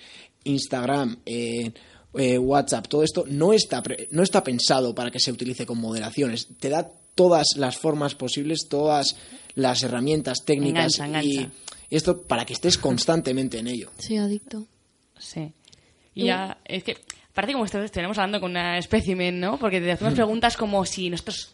Instagram, eh, eh, WhatsApp, todo esto no está, pre- no está pensado para que se utilice con moderaciones. Te da todas las formas posibles, todas las herramientas técnicas Engancha, y engancha. esto para que estés constantemente en ello. Sí, adicto. Sí. Y ya, es que parece como si estuviéramos hablando con una espécimen, ¿no? Porque te hacemos preguntas como si nosotros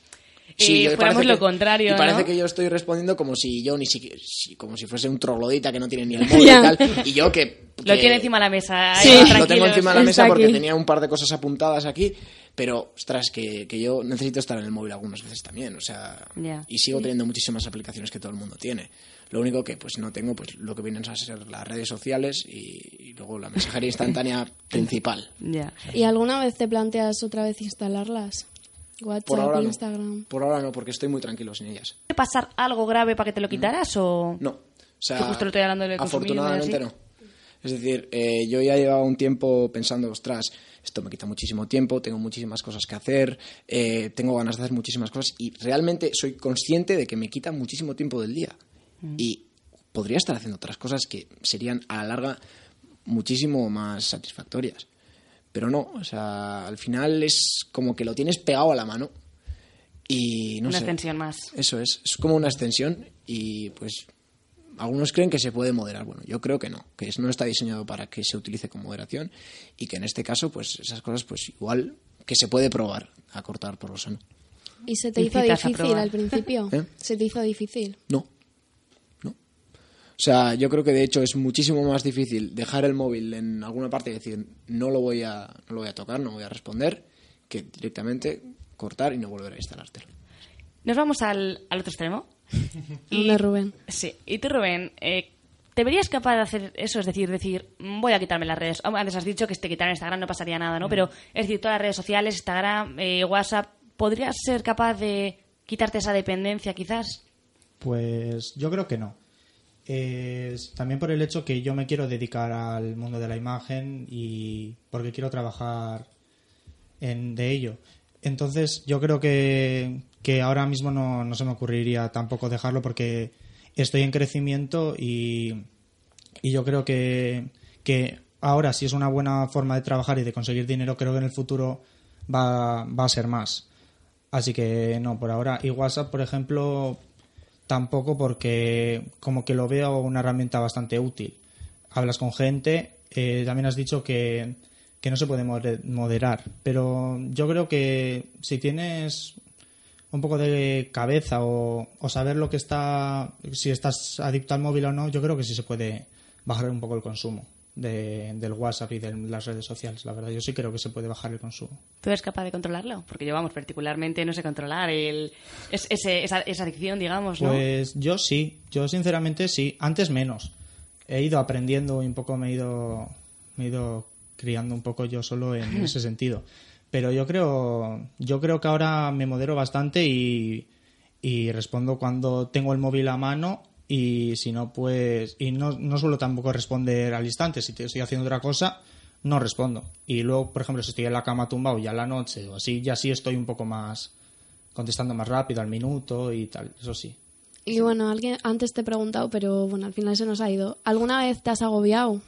Sí, fuéramos parece lo que- contrario, Y parece ¿no? que yo estoy respondiendo como si yo ni siquiera, si- como si fuese un troglodita que no tiene ni el móvil y tal. Y yo que... Lo tiene encima de la mesa. Sí. Lo tengo encima de la mesa porque tenía un par de cosas apuntadas aquí, pero ostras, que, que yo necesito estar en el móvil algunas veces también, o sea, y sigo teniendo muchísimas aplicaciones que todo el mundo tiene. Lo único que pues no tengo pues lo que vienen a ser las redes sociales y, y luego la mensajería instantánea principal. Ya. ¿Y alguna vez te planteas otra vez instalarlas? Por WhatsApp, ahora no. Instagram. Por ahora no, porque estoy muy tranquilo sin ellas. ¿Puede pasar algo grave para que te lo quitaras o...? No. O sea, Que justo lo estoy hablando de consumismo y afortunadamente no. Es decir, eh, yo ya llevaba un tiempo pensando, ostras, esto me quita muchísimo tiempo, tengo muchísimas cosas que hacer, eh, tengo ganas de hacer muchísimas cosas y realmente soy consciente de que me quita muchísimo tiempo del día. Mm. Y podría estar haciendo otras cosas que serían a la larga muchísimo más satisfactorias. Pero no, o sea, al final es como que lo tienes pegado a la mano y no Una sé. extensión más. Eso es, es como una extensión y pues algunos creen que se puede moderar. Bueno, yo creo que no, que no está diseñado para que se utilice con moderación y que en este caso pues esas cosas pues igual que se puede probar a cortar por lo sano. ¿Y se te hizo difícil al principio? ¿Eh? ¿Se te hizo difícil? No. O sea, yo creo que de hecho es muchísimo más difícil dejar el móvil en alguna parte y decir no lo voy a, no lo voy a tocar, no voy a responder, que directamente cortar y no volver a instalártelo. Nos vamos al, al otro extremo. ¿Dónde, Rubén? Sí. Y tú, Rubén, eh, ¿te verías capaz de hacer eso? Es decir, decir, mm, voy a quitarme las redes. Antes has dicho que si te quitaran Instagram no pasaría nada, ¿no? Pero, es decir, todas las redes sociales, Instagram, eh, WhatsApp, ¿podrías ser capaz de quitarte esa dependencia, quizás? Pues yo creo que no. Es también por el hecho que yo me quiero dedicar al mundo de la imagen y porque quiero trabajar en, de ello. Entonces yo creo que, que ahora mismo no, no se me ocurriría tampoco dejarlo porque estoy en crecimiento y, y yo creo que, que ahora si es una buena forma de trabajar y de conseguir dinero, creo que en el futuro va, va a ser más. Así que no, por ahora. Y WhatsApp, por ejemplo, tampoco porque como que lo veo una herramienta bastante útil. Hablas con gente, eh, también has dicho que, que no se puede moder- moderar, pero yo creo que si tienes un poco de cabeza o, o saber lo que está, si estás adicto al móvil o no, yo creo que sí se puede bajar un poco el consumo de- del WhatsApp y de las redes sociales. La verdad, yo sí creo que se puede bajar el consumo. ¿Tú eres capaz de controlarlo? Porque yo, vamos, particularmente no sé controlar el, es- ese- esa, esa adicción, digamos, ¿no? Pues yo sí, yo sinceramente sí, antes menos. He ido aprendiendo y un poco me he ido, me he ido criando un poco yo solo en ese sentido. Pero yo creo, yo creo que ahora me modero bastante y, y respondo cuando tengo el móvil a mano y si no, pues, y no, no suelo tampoco responder al instante. Si estoy haciendo otra cosa, no respondo. Y luego, por ejemplo, si estoy en la cama tumbado ya a la noche o así, ya sí estoy un poco más contestando más rápido al minuto y tal, eso sí. Y bueno, alguien antes te he preguntado, pero bueno, al final se nos ha ido. ¿Alguna vez te has agobiado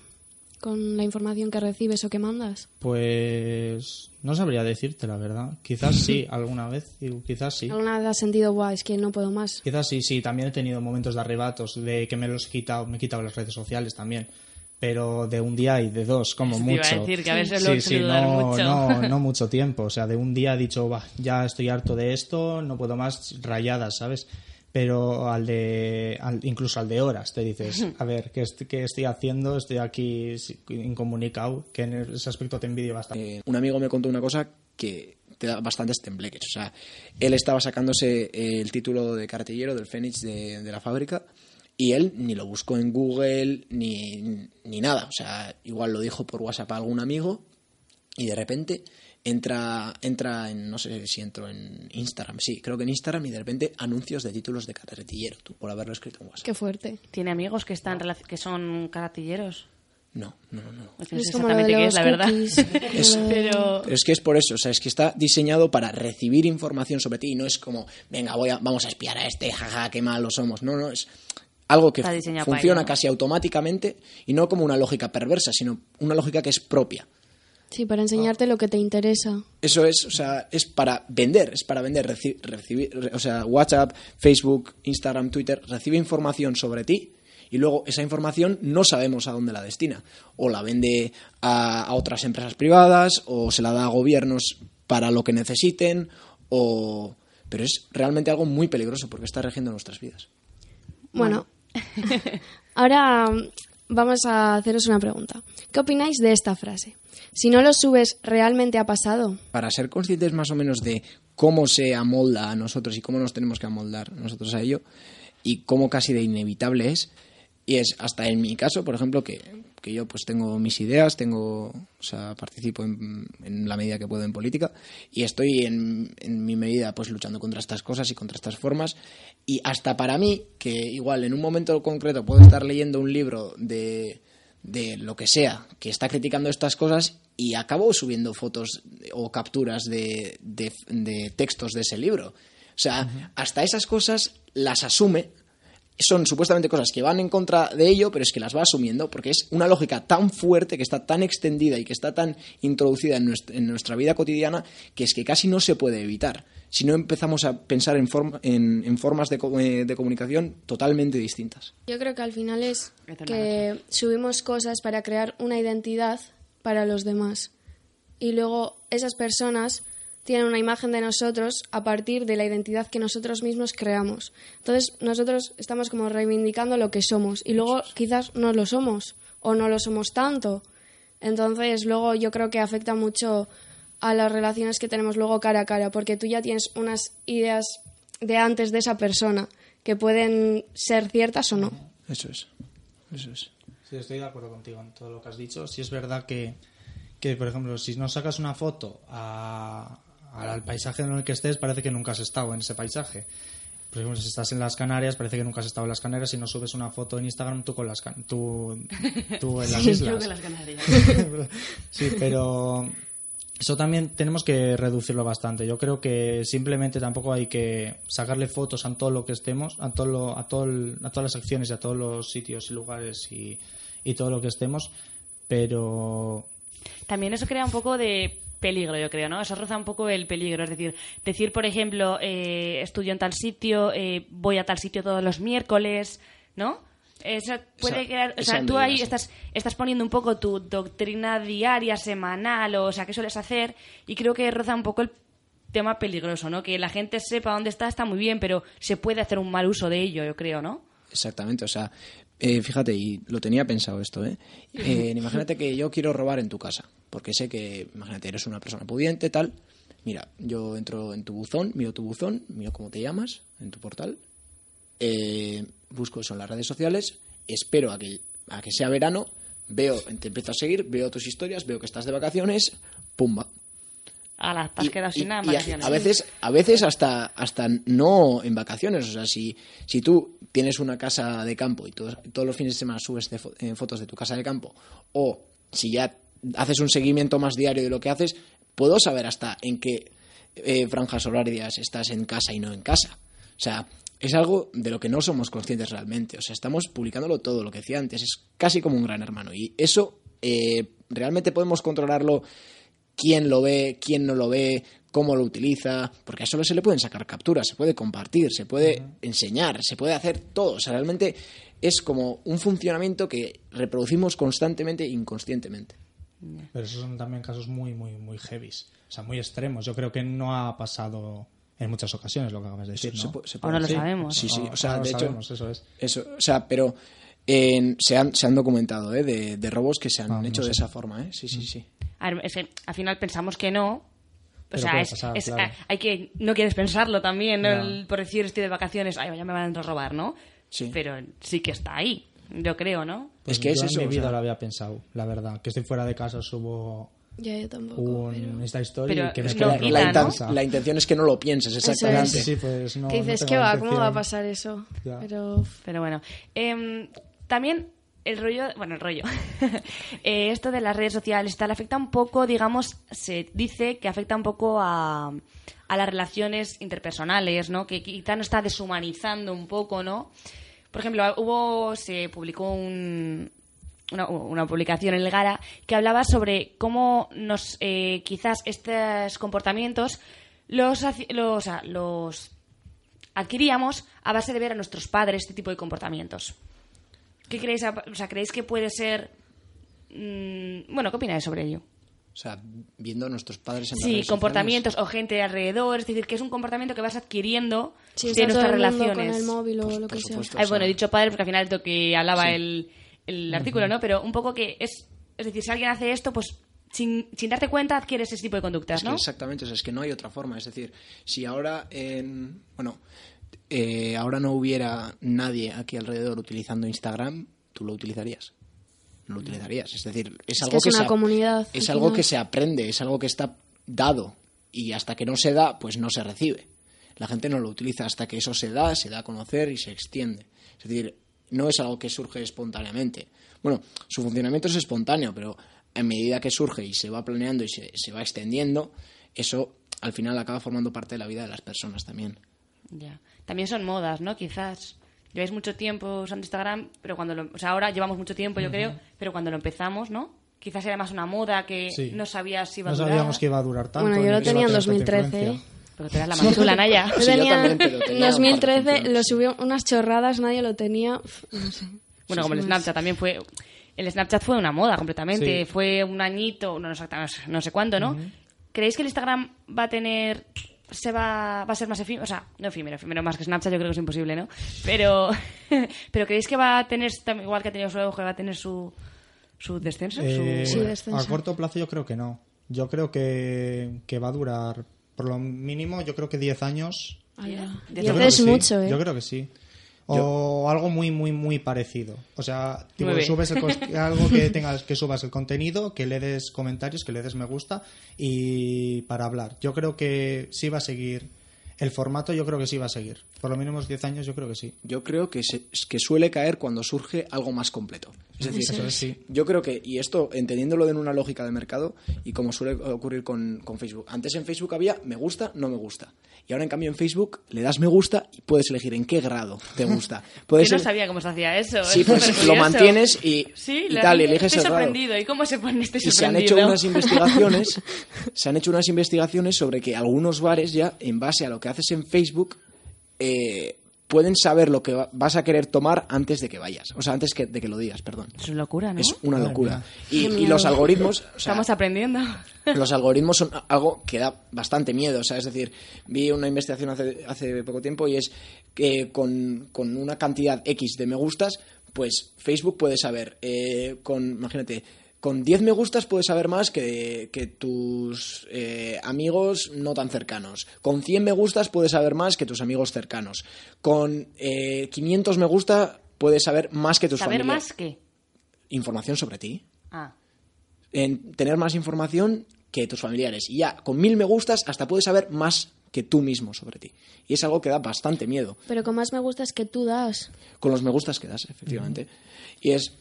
con la información que recibes o que mandas? Pues no sabría decirte la verdad. Quizás sí, alguna vez, quizás sí. ¿Alguna vez has sentido, guau, es que no puedo más? Quizás sí, sí, también he tenido momentos de arrebatos, de que me los he quitado, me he quitado las redes sociales también. Pero de un día y de dos, como Eso te iba mucho. a decir, que a veces lo sí, sí, suele durar no, mucho. no, no mucho tiempo. O sea, de un día he dicho, "Bah, ya estoy harto de esto, no puedo más rayadas, ¿sabes? Pero al de, al- incluso al de horas, te dices, a ver, ¿qué, est- qué estoy haciendo? Estoy aquí incomunicado, que en ese aspecto te envidio bastante. Eh, un amigo me contó una cosa que te da bastantes tembleques. O sea, él estaba sacándose el título de cartillero del Fénix de, de la fábrica y él ni lo buscó en Google ni, ni nada. O sea, igual lo dijo por WhatsApp a algún amigo y de repente entra, entra en, no sé si entro en Instagram, sí, creo que en Instagram y de repente anuncios de títulos de cartillero, tú, por haberlo escrito en WhatsApp. Qué fuerte. ¿Tiene amigos que están relac- que son cartilleros? No, no, no. No sé Es como lo de exactamente qué es, la verdad. Es- Pero Pero es que es por eso, o sea, es que está diseñado para recibir información sobre ti y no es como, venga, voy a, vamos a espiar a este, jaja, qué malos somos. No, no, es algo que funciona ello. casi automáticamente y no como una lógica perversa, sino una lógica que es propia. Sí, para enseñarte lo que te interesa. Eso es, o sea, es para vender, es para vender, reci- recibir, re- o sea, WhatsApp, Facebook, Instagram, Twitter, recibe información sobre ti y luego esa información no sabemos a dónde la destina. O la vende a, a otras empresas privadas, o se la da a gobiernos para lo que necesiten, o... Pero es realmente algo muy peligroso porque está regiendo nuestras vidas. Bueno, ahora vamos a haceros una pregunta. ¿Qué opináis de esta frase? Si no lo subes, ¿realmente ha pasado? Para ser conscientes más o menos de cómo se amolda a nosotros y cómo nos tenemos que amoldar nosotros a ello y cómo casi de inevitable es, y es hasta en mi caso, por ejemplo, que, que yo pues tengo mis ideas, tengo, o sea, participo en, en la medida que puedo en política y estoy en, en mi medida pues luchando contra estas cosas y contra estas formas y hasta para mí, que igual en un momento concreto puedo estar leyendo un libro de, de lo que sea que está criticando estas cosas y acabo subiendo fotos o capturas de, de- de textos de ese libro. O sea, hasta esas cosas las asume son supuestamente cosas que van en contra de ello, pero es que las va asumiendo porque es una lógica tan fuerte, que está tan extendida y que está tan introducida en nuestra, en nuestra vida cotidiana que es que casi no se puede evitar. Si no empezamos a pensar en, forma- en, en formas de, eh, de comunicación totalmente distintas. Yo creo que al final es que subimos cosas para crear una identidad para los demás. Y luego esas personas tienen una imagen de nosotros a partir de la identidad que nosotros mismos creamos. Entonces nosotros estamos como reivindicando lo que somos y luego quizás no lo somos o no lo somos tanto. Entonces luego yo creo que afecta mucho a las relaciones que tenemos luego cara a cara porque tú ya tienes unas ideas de antes de esa persona que pueden ser ciertas o no. Eso es. Eso es. Sí, estoy de acuerdo contigo en todo lo que has dicho. Si es verdad que, que, por ejemplo, si no sacas una foto a- al paisaje en el que estés, parece que nunca has estado en ese paisaje. Por ejemplo, si estás en las Canarias, parece que nunca has estado en las Canarias. Si no subes una foto en Instagram, tú, con las, tú, tú en las Creo islas. que las Canarias. sí, pero Eso también tenemos que reducirlo bastante. Yo creo que simplemente tampoco hay que sacarle fotos a todo lo que estemos, a, todo lo- a, todo el- a todas las acciones y a todos los sitios y lugares y, y todo lo que estemos, pero También eso crea un poco de peligro, yo creo, ¿no? Eso roza un poco el peligro. Es decir, decir, por ejemplo, eh, estudio en tal sitio, eh, voy a tal sitio todos los miércoles, ¿no? Eso puede Esa- crear, o sea, tú ahí estás, estás poniendo un poco tu doctrina diaria, semanal, o, o sea, qué sueles hacer, y creo que roza un poco el tema peligroso, ¿no? Que la gente sepa dónde está, está muy bien, pero se puede hacer un mal uso de ello, yo creo, ¿no? Exactamente, o sea, eh, fíjate, y lo tenía pensado esto, ¿eh? Eh, Imagínate que yo quiero robar en tu casa, porque sé que, imagínate, eres una persona pudiente, tal. Mira, yo entro en tu buzón, miro tu buzón, miro cómo te llamas en tu portal, eh, busco eso en las redes sociales, espero a que, a que sea verano, veo, te empiezo a seguir, veo tus historias, veo que estás de vacaciones, pumba, A las has quedado sin nada, y a, veces, a veces hasta, hasta no en vacaciones. O sea, si, si tú tienes una casa de campo y todos, todos los fines de semana subes de fo- eh, fotos de tu casa de campo, o si ya haces un seguimiento más diario de lo que haces, puedo saber hasta en qué eh, franjas horarias estás en casa y no en casa. O sea, es algo de lo que no somos conscientes realmente. O sea, estamos publicándolo todo, lo que decía antes, es casi como un gran hermano. Y eso eh, realmente podemos controlarlo quién lo ve, quién no lo ve, cómo lo utiliza, porque a eso se le pueden sacar capturas, se puede compartir, se puede enseñar, se puede hacer todo. O sea, realmente es como un funcionamiento que reproducimos constantemente e inconscientemente. Pero esos son también casos muy, muy, muy heavies. O sea, muy extremos. Yo creo que no ha pasado en muchas ocasiones lo que acabas de decir, Se ¿no? se no lo sabemos. Sí, sí. O- sea, de hecho, sabemos, eso es. Eso, o sea, pero eh, se, han, se han documentado ¿eh? de, de robos que se han Ah, no hecho de esa forma. ¿eh? Sí, sí, sí. A ver, es que al final pensamos que no. O Pero sea, es, pasar, es- claro. hay que no quieres pensarlo también, ¿no? El- por decir estoy de vacaciones, ay, ya me van a robar, ¿no? Sí. Pero sí que está ahí, yo creo, ¿no? es que es eso. en mi o vida sea, lo había pensado, la verdad. Que estoy fuera de casa subo Ya yo tampoco. un pero- esta historia Pero y que me es queda no la, ¿no? la intención es que no lo pienses, es. exactamente. Sí, sí, pues no. que dices, no ¿qué va? ¿Cómo va a pasar eso? Pero Pero bueno. Em, también el rollo, bueno, el rollo. Eh, esto de las redes sociales tal afecta un poco, digamos, se dice que afecta un poco a, las relaciones interpersonales, ¿no? Que quizá nos está deshumanizando un poco, ¿no? Por ejemplo, hubo, se publicó un, una, una publicación en el Gara que hablaba sobre cómo nos, eh, quizás estos comportamientos los, los, los adquiríamos a base de ver a nuestros padres este tipo de comportamientos. ¿Qué creéis? O sea, ¿creéis que puede ser... mm, bueno, ¿qué opináis sobre ello? O sea, viendo a nuestros padres en Sí, redes comportamientos o gente alrededor, es decir, que es un comportamiento que vas adquiriendo de nuestras relaciones. con el móvil o Por- lo que sea. supuesto. Ay, o bueno, he dicho padre porque al final es lo que hablaba Sí. el, el artículo, ¿no? Pero un poco que es... Es decir, si alguien hace esto, pues sin, sin darte cuenta adquieres ese tipo de conductas, Es que ¿no? exactamente, o sea, es que no hay otra forma. Es decir, si ahora, en, bueno, eh, ahora no hubiera nadie aquí alrededor utilizando Instagram, tú lo utilizarías. No lo utilizarías. Es decir, es, Es algo que es una se, comunidad, Es al algo que se aprende, es algo que está dado. Y hasta que no se da, pues no se recibe. La gente no lo utiliza hasta que eso se da, se da a conocer y se extiende. Es decir, no es algo que surge espontáneamente. Bueno, su funcionamiento es espontáneo, pero en medida que surge y se va planeando y se, se va extendiendo, eso al final acaba formando parte de la vida de las personas también. Ya. También son modas, ¿no? Quizás. Lleváis mucho tiempo usando Instagram, pero cuando lo, o sea, ahora llevamos mucho tiempo, yo creo, pero cuando lo empezamos, ¿no? Quizás era más una moda que Sí. no sabías si iba No a durar. sabíamos que iba a durar tanto. Bueno, yo lo tenía en tener tanta 2013, influencia. ¿eh? Pero tú eras la manchula, Naya. Yo Sí, yo tenía también, pero tenía en un par de 2013, funciones. lo subió unas chorradas, nadie lo tenía. Uf, no sé. Bueno, como el Snapchat también fue... El Snapchat fue una moda completamente. Sí. Fue un añito, no, exactamente, no sé cuánto, ¿no? ¿Creéis que el Instagram va a tener... se va, va a ser más efímero? O sea, no efímero, efímero más que Snapchat yo creo que es imposible, ¿no? Pero, pero ¿creéis que va a tener, igual que ha tenido su auge, va a tener su, su descenso? Eh, su... Sí, descenso. a corto plazo yo creo que no. Yo creo que, que va a durar por lo mínimo, yo creo que 10 años. Ala. Yo Diez creo que es sí, mucho, ¿eh? Yo creo que sí. O algo muy, muy, muy parecido. O sea, tipo, subes el algo que tengas, que subas el contenido, que le des comentarios, que le des me gusta y para hablar. Yo creo que sí va a seguir. El formato yo creo que sí va a seguir. Por lo mínimo 10 años yo creo que sí. Yo creo que, se- que suele caer cuando surge algo más completo. Es decir, Eso es, sí. yo creo que, y esto entendiéndolo en una lógica de mercado y como suele ocurrir con, con Facebook, antes en Facebook había me gusta, no me gusta. Y ahora en cambio en Facebook le das me gusta y puedes elegir en qué grado te gusta. Puedes Yo no el- sabía cómo se hacía eso. Sí, es pues lo mantienes y, Sí, y la- tal, y eliges Estoy el grado. sorprendido. ¿Y cómo se pone este Y se han hecho unas investigaciones, se han hecho unas investigaciones sobre que algunos bares ya, en base a lo que haces en Facebook, eh, pueden saber lo que va- vas a querer tomar antes de que vayas. O sea, antes que, de que lo digas, perdón. Es una locura, ¿no? Es una locura. Y, los algoritmos, o sea, Estamos aprendiendo. los algoritmos son algo que da bastante miedo. O sea, es decir, vi una investigación hace, hace poco tiempo y es que con, con una cantidad X de me gustas, pues Facebook puede saber, eh, con, imagínate, con 10 me gustas puedes saber más que, que tus eh, amigos no tan cercanos. Con 100 me gustas puedes saber más que tus amigos cercanos. Con eh, 500 me gusta puedes saber más que tus ¿Saber familiares. más qué? Información sobre ti Ah, en tener más información que tus familiares. Y ya, con mil me gustas, hasta puedes saber más que tú mismo sobre ti. Y es algo que da bastante miedo. Pero con más me gustas que tú das. Con los me gustas que das, efectivamente. Y es,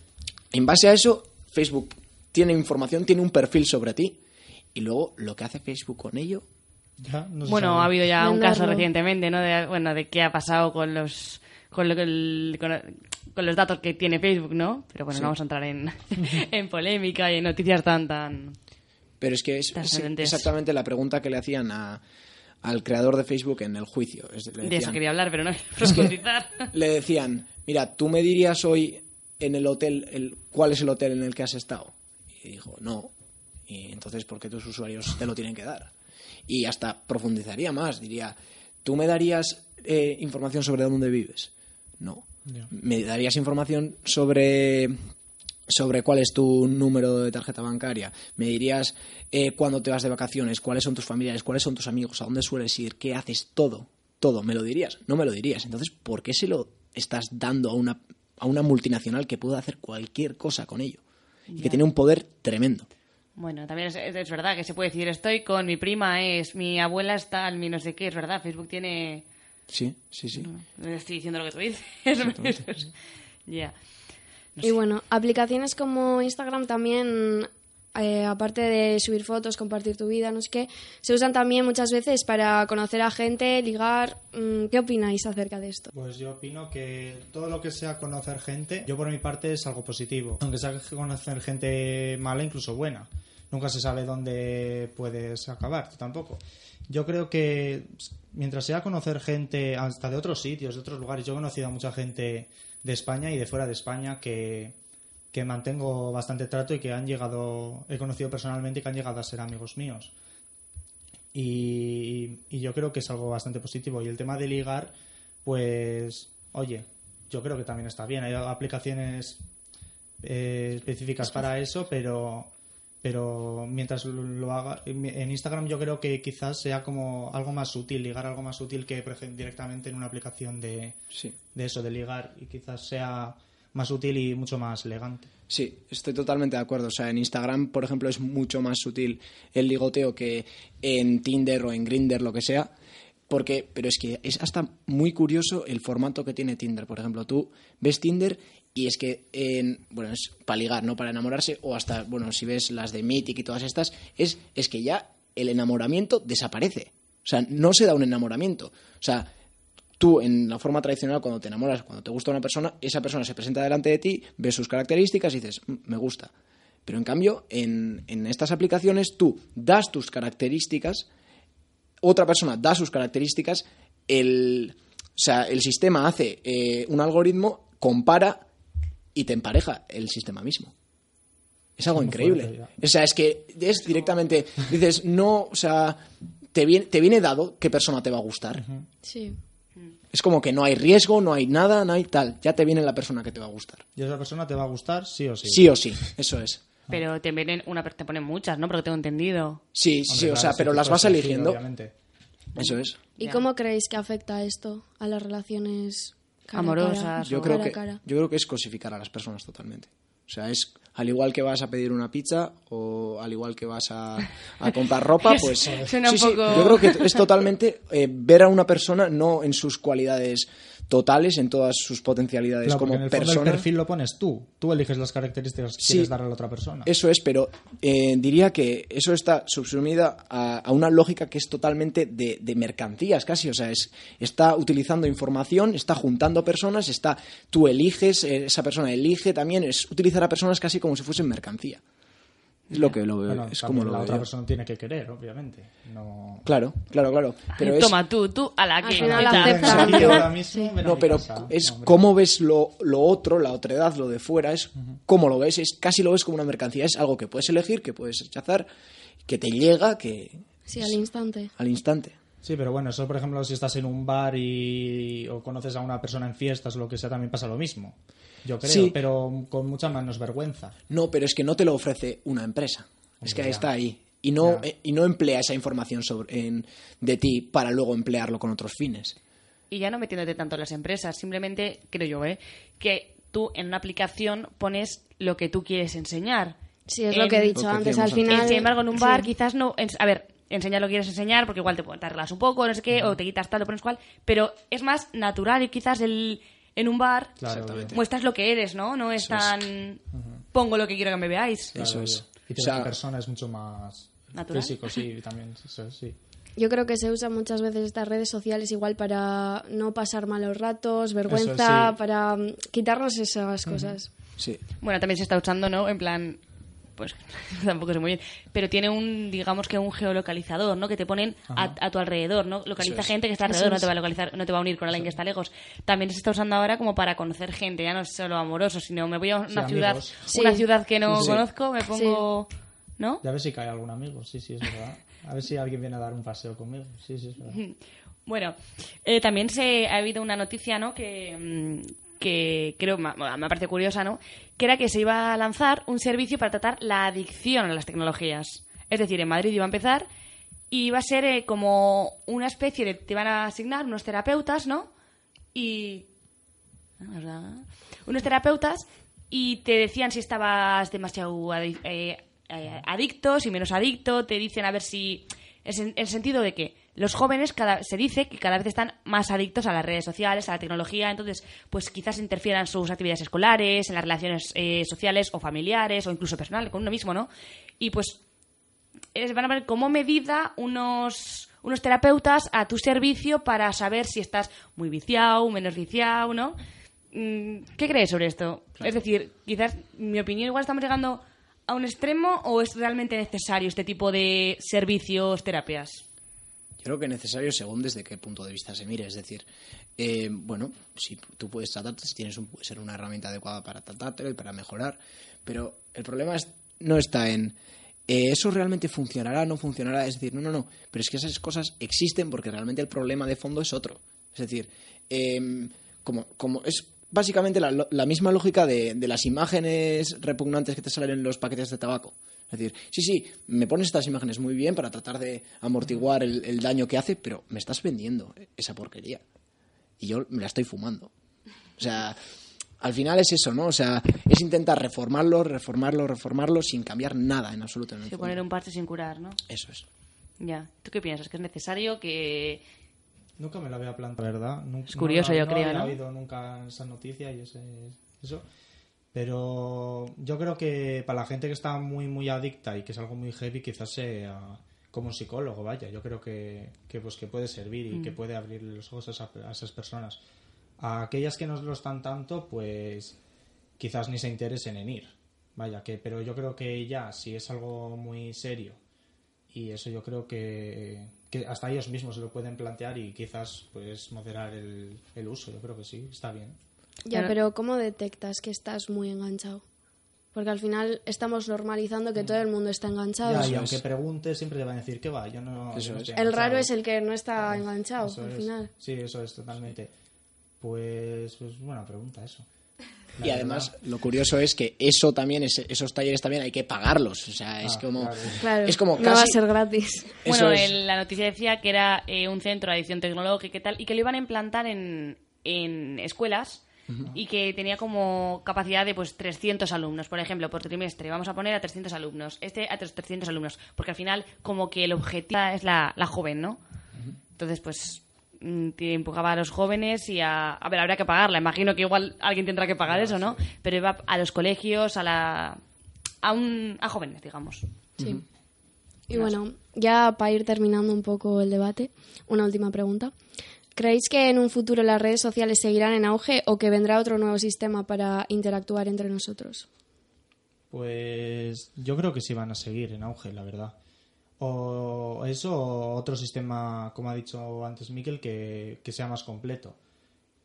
en base a eso, Facebook tiene información, tiene un perfil sobre ti. Y luego, lo que hace Facebook con ello, Ya, no se Bueno, sabe. ha habido ya un caso recientemente, ¿no? De, bueno, de qué ha pasado con los con, lo que el- con, con los datos que tiene Facebook, ¿no? Pero bueno, no vamos a entrar en, en polémica y en noticias tan tan Pero es que es, exactamente la pregunta que le hacían a- al creador de Facebook en el juicio. Es- le de eso quería hablar, pero no profundizar. le decían, mira, tú me dirías hoy en el hotel, el, ¿cuál es el hotel en el que has estado? Y dijo, no. Y entonces, ¿por qué tus usuarios te lo tienen que dar? Y hasta profundizaría más, diría, ¿tú me darías eh, información sobre dónde vives? No. ¿Me darías información sobre sobre cuál es tu número de tarjeta bancaria, me dirías eh, cuándo te vas de vacaciones, cuáles son tus familiares, cuáles son tus amigos, a dónde sueles ir, qué haces, todo, todo, me lo dirías, no me lo dirías. Entonces, ¿por qué se lo estás dando a una, a una multinacional que puede hacer cualquier cosa con ello? Y que tiene un poder tremendo. Bueno, también es, es verdad que se puede decir, estoy con mi prima, es mi abuela está al mi no sé qué, es verdad, Facebook tiene... Sí, sí, sí. No estoy diciendo lo que tú dices. Ya. Y bueno, aplicaciones como Instagram también, eh, aparte de subir fotos, compartir tu vida, no sé qué, se usan también muchas veces para conocer a gente, ligar. Mm, ¿Qué opináis acerca de esto? Pues yo opino que todo lo que sea conocer gente, yo por mi parte es algo positivo. Aunque sea conocer gente mala, incluso buena. Nunca se sabe dónde puedes acabar, tú tampoco. Yo creo que mientras sea conocer gente hasta de otros sitios, de otros lugares, yo he conocido a mucha gente de España y de fuera de España que, que mantengo bastante trato y que han llegado, he conocido personalmente y que han llegado a ser amigos míos. Y, y yo creo que es algo bastante positivo. Y el tema de ligar, pues, oye, yo creo que también está bien. Hay aplicaciones eh, específicas para eso, pero pero mientras lo, haga en Instagram yo creo que quizás sea como algo más sutil, ligar algo más sutil que directamente en una aplicación de, Sí. de eso, de ligar, y quizás sea más útil y mucho más elegante. Sí, estoy totalmente de acuerdo. O sea, en Instagram, por ejemplo, es mucho más sutil el ligoteo que en Tinder o en Grinder, lo que sea. Porque, pero es que es hasta muy curioso el formato que tiene Tinder. Por ejemplo, tú ves Tinder y es que, en, bueno, es para ligar, no para enamorarse, o hasta, bueno, si ves las de Mythic y todas estas, es, es que ya el enamoramiento desaparece. O sea, no se da un enamoramiento. O sea, tú en la forma tradicional cuando te enamoras, cuando te gusta una persona, esa persona se presenta delante de ti, ves sus características y dices, "Mm, me gusta. Pero en cambio, en, en estas aplicaciones tú das tus características, otra persona da sus características, el, o sea, el sistema hace eh, un algoritmo, compara y te empareja el sistema mismo. Es algo increíble. fuerte, o sea, es que es directamente, dices, no, o sea, te viene, te viene dado qué persona te va a gustar. Sí. Es como que no hay riesgo, no hay nada, no hay tal. Ya te viene la persona que te va a gustar. Y esa persona te va a gustar sí o sí. Sí, o sí, eso es. Pero te vienen una te ponen muchas, ¿no? Porque tengo entendido. Sí, sí, Hombre, sí, o sea, pero las vas eligiendo. obviamente. Eso es. ¿Y Ya. cómo creéis que afecta esto a las relaciones cara Amorosas cara, o- Yo creo, cara a que, cara? yo creo que es cosificar a las personas totalmente. O sea, es al igual que vas a pedir una pizza o al igual que vas a, a comprar ropa, pues sí, sí, poco- yo creo que es totalmente eh, ver a una persona no en sus cualidades totales en todas sus potencialidades Claro, como en el fondo persona. el perfil lo pones tú. Tú eliges las características que Sí. quieres dar a la otra persona. Eso es, pero eh, diría que eso está subsumida a, a una lógica que es totalmente de, de mercancías casi. O sea, es, está utilizando información, está juntando personas, está tú eliges, eh, esa persona elige también, es utilizar a personas casi como si fuesen mercancía. Es lo que lo veo, Bueno, es como lo la veo otra yo. persona tiene que querer, obviamente. No... Claro, claro, claro. Pero es, Toma tú, tú, a la Al que. Aquí ahora mismo, No, pero casa. es No, cómo ves lo, lo otro, la otredad, lo de fuera, es cómo lo ves, es casi lo ves como una mercancía, es algo que puedes elegir, que puedes rechazar, que te llega, que Sí, al instante. al instante. Sí, pero bueno, eso por ejemplo si estás en un bar y o conoces a una persona en fiestas o lo que sea, también pasa lo mismo. Yo creo, Sí. pero con mucha menos vergüenza. No, pero es que no te lo ofrece una empresa. es que ya. está ahí. Y no, eh, y no emplea esa información sobre, en- de ti para luego emplearlo con otros fines. Y ya no metiéndote tanto en las empresas, simplemente, creo yo, ¿eh? que tú en una aplicación pones lo que tú quieres enseñar. Sí, es En- lo que he dicho Lo que antes. Al final. Sin embargo, en un bar sí. quizás no... en- a ver, enseñar lo que quieres enseñar porque igual te, te arreglas un poco, no sé qué, o te quitas tal, o pones cual, pero es más natural y quizás el, en un bar muestras lo que eres, ¿no? No es tan... Pongo lo que quiero que me veáis. Claro, Eso es. Y O sea- la persona es mucho más Natural. físico, sí, también, eso sí. Yo creo que se usan muchas veces estas redes sociales igual para no pasar malos ratos, vergüenza, sí. para mm, quitarnos esas cosas. Sí. Bueno, también se está usando, ¿no? En plan, pues tampoco sé muy bien, pero tiene un, digamos que un geolocalizador, ¿no? Que te ponen a, a tu alrededor, ¿no? Localiza es. gente que está alrededor, no te va a localizar, no te va a unir con alguien que está lejos. También se está usando ahora como para conocer gente, ya no es solo amoroso, sino me voy a una Sí, ciudad, una ciudad que no Sí. conozco, me pongo, ¿no? Ya a ver si cae algún amigo, sí, sí, es verdad. A ver si alguien viene a dar un paseo conmigo, sí, sí, es verdad. Bueno, eh, también se ha habido una noticia, ¿no? Que, mm, que creo, me parece curiosa, ¿no? Que era que se iba a lanzar un servicio para tratar la adicción a las tecnologías. Es decir, en Madrid iba a empezar y iba a ser eh, como una especie de... Te van a asignar unos terapeutas, ¿no? Y... ¿verdad? Unos terapeutas y te decían si estabas demasiado eh, eh, adicto, si menos adicto, te dicen a ver si... En el sentido de que los jóvenes cada, se dice que cada vez están más adictos a las redes sociales, a la tecnología, entonces pues quizás interfieran en sus actividades escolares, en las relaciones eh, sociales o familiares o incluso personales con uno mismo, ¿no? Y pues es- van a ver como medida unos, unos terapeutas a tu servicio para saber si estás muy viciado, menos viciado, ¿no? Mm, ¿Qué crees sobre esto? Es decir, quizás, mi opinión, igual estamos llegando a un extremo o es realmente necesario este tipo de servicios, terapias. Creo que es necesario según desde qué punto de vista se mire. Es decir, eh, bueno, si tú puedes tratarte, si tienes un, puede ser una herramienta adecuada para tratártelo y para mejorar, pero el problema es- no está en eh, eso realmente funcionará, no funcionará. Es decir, no, no, no, pero es que esas cosas existen porque realmente el problema de fondo es otro. Es decir, em, como, como es básicamente la, la misma lógica de, de las imágenes repugnantes que te salen en los paquetes de tabaco. Es decir, sí, sí, me pones estas imágenes muy bien para tratar de amortiguar el, el daño que hace, pero me estás vendiendo esa porquería. Y yo me la estoy fumando. O sea, al final es eso, ¿no? O sea, es intentar reformarlo, reformarlo, reformarlo sin cambiar nada en absoluto. En el fondo. poner un parche sin curar, ¿no? Eso es. Ya. ¿Tú qué piensas? ¿Que es necesario que Nunca me lo había planteado, ¿verdad? Nunca, Es curioso, no, yo no creo, había ¿no? oído nunca esa noticia y ese, eso. Pero yo creo que para la gente que está muy, muy adicta y que es algo muy heavy, quizás sea como un psicólogo, vaya. Yo creo que, que, pues, que puede servir y que puede abrir los ojos a, esa- a esas personas. A aquellas que no lo están tanto, pues quizás ni se interesen en ir. Vaya, que, pero yo creo que ya, si es algo muy serio y eso yo creo que, que hasta ellos mismos se lo pueden plantear y quizás pues moderar el, el uso. Yo creo que sí, está bien. Ya, Pero- pero ¿cómo detectas que estás muy enganchado? Porque al final estamos normalizando que todo el mundo está enganchado. Ya, y aunque es. preguntes siempre te van a decir que va, yo no... yo Eso no es. estoy el enganchado". raro es el que no está enganchado Eso al es. final. Sí, eso es totalmente. Pues, pues buena pregunta eso. La y además, verdad. lo curioso es que eso también, ese- esos talleres también hay que pagarlos. O sea, es Ah, como. claro. Claro, Es como no va a ser gratis. Bueno, es. el- la noticia decía que era eh, un centro de adicción tecnológica y tal, y que lo iban a implantar en, en escuelas y que tenía como capacidad de pues 300 alumnos, por ejemplo, por trimestre. Vamos a poner a 300 alumnos, este a 300 alumnos, porque al final como que el objetivo es la, la joven, ¿no? Entonces, pues mm, te empujaba a los jóvenes y a... A ver, habrá que pagarla. Imagino que igual alguien tendrá que pagar eso, ¿no? Pero iba a los colegios, a la... A, un, a jóvenes, digamos. Sí. Y bueno, ya para ir terminando un poco el debate, una última pregunta. ¿Creéis que en un futuro las redes sociales seguirán en auge o que vendrá otro nuevo sistema para interactuar entre nosotros? Pues yo creo que sí van a seguir en auge, la verdad. O eso, o otro sistema, como ha dicho antes Miquel, que, sea más completo.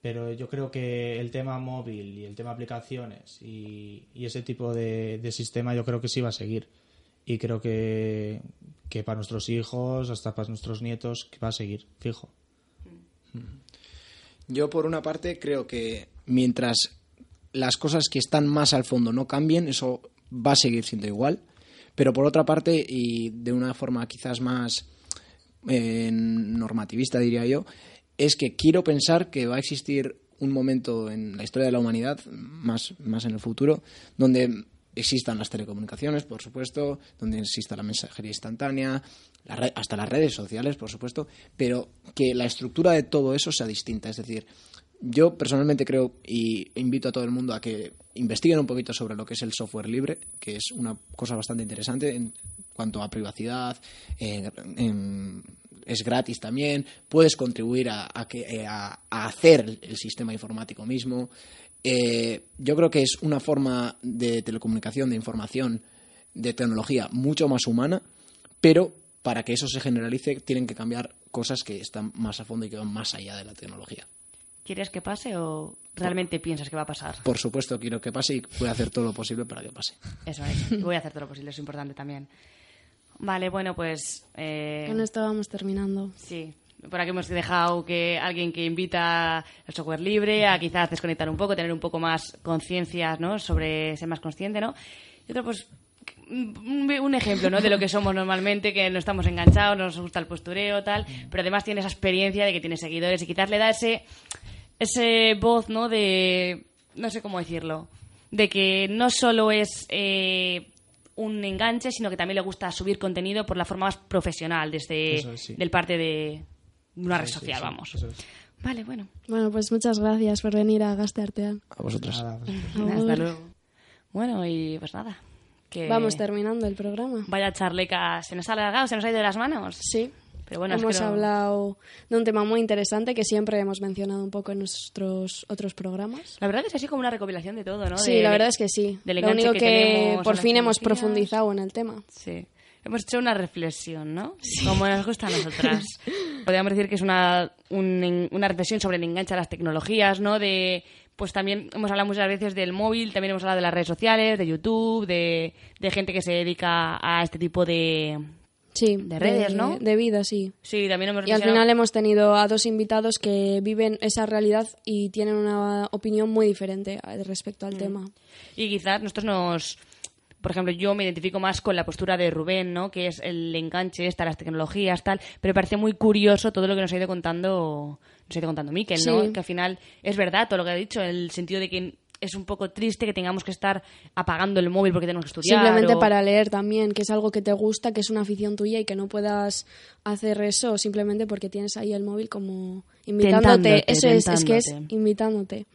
Pero yo creo que el tema móvil y el tema aplicaciones y, ese tipo de, de sistema yo creo que sí va a seguir. Y creo que, que para nuestros hijos, hasta para nuestros nietos, que va a seguir, fijo. Yo, por una parte, creo que mientras las cosas que están más al fondo no cambien, eso va a seguir siendo igual. Pero por otra parte, y de una forma quizás más eh, normativista, diría yo, es que quiero pensar que va a existir un momento en la historia de la humanidad, más, más en el futuro, donde existan las telecomunicaciones, por supuesto, donde exista la mensajería instantánea, la hasta las redes sociales, por supuesto, pero que la estructura de todo eso sea distinta. Es decir, yo personalmente creo y invito a todo el mundo a que investiguen un poquito sobre lo que es el software libre, que es una cosa bastante interesante en cuanto a privacidad, es gratis también, puedes contribuir a, que, eh, a hacer el sistema informático mismo. Eh, yo creo que es una forma de telecomunicación, de información, de tecnología mucho más humana, pero para que eso se generalice tienen que cambiar cosas que están más a fondo y que van más allá de la tecnología. ¿Quieres que pase o realmente piensas que va a pasar? Por supuesto, quiero que pase y voy a hacer todo lo posible para que pase. Eso es. Voy a hacer todo lo posible, es importante también. Vale, bueno, pues... eh, Con esto vamos terminando. Sí, por aquí hemos dejado que alguien que invita al software libre a quizás desconectar un poco, tener un poco más conciencia, ¿no? Sobre ser más consciente, ¿no? Y otro, pues, un ejemplo, ¿no? De lo que somos normalmente, que no estamos enganchados, no nos gusta el postureo, tal, pero además tiene esa experiencia de que tiene seguidores y quizás le da ese, ese voz, ¿no? De, no sé cómo decirlo, de que no solo es eh, un enganche, sino que también le gusta subir contenido por la forma más profesional, desde es, sí. del parte de una red Sí, social, sí, vamos. eso es. Vale, bueno. Bueno, pues muchas gracias por venir a Gasteartean. A vosotros. Nada, pues, Hasta luego. Bueno, y pues nada. Que Vamos terminando el programa. Vaya charleca, se nos ha alargado, se nos ha ido de las manos. Sí. Pero bueno, hemos espero- hablado de un tema muy interesante que siempre hemos mencionado un poco en nuestros otros programas. La verdad es así como una recopilación de todo, ¿no? Sí, De- la verdad es que sí. del Lo único que que, por fin hemos profundizado en el tema. Sí. Hemos hecho una reflexión, ¿no? Como nos gusta a nosotras. Podríamos decir que es una, un- una reflexión sobre el enganche a las tecnologías, ¿no? De, pues también hemos hablado muchas veces del móvil, también hemos hablado de las redes sociales, de YouTube, de, de gente que se dedica a este tipo de... Sí, De redes, ¿no? De vida, sí. Sí, también hemos Y al final hemos tenido a dos invitados que viven esa realidad y tienen una opinión muy diferente eh, respecto Mm. al tema. Y quizás nosotros nos... Por ejemplo, yo me identifico más con la postura de Rubén, ¿no? Que es el enganche, esta, las tecnologías, tal. Pero me parece muy curioso todo lo que nos ha ido contando, nos ha ido contando Miquel, ¿no? Sí. Que al final es verdad todo lo que ha dicho, el sentido de que es un poco triste que tengamos que estar apagando el móvil porque tenemos que estudiar. Simplemente o- para leer también, que es algo que te gusta, que es una afición tuya y que no puedas hacer eso simplemente porque tienes ahí el móvil como invitándote. Tentándote, eso es, es que es invitándote.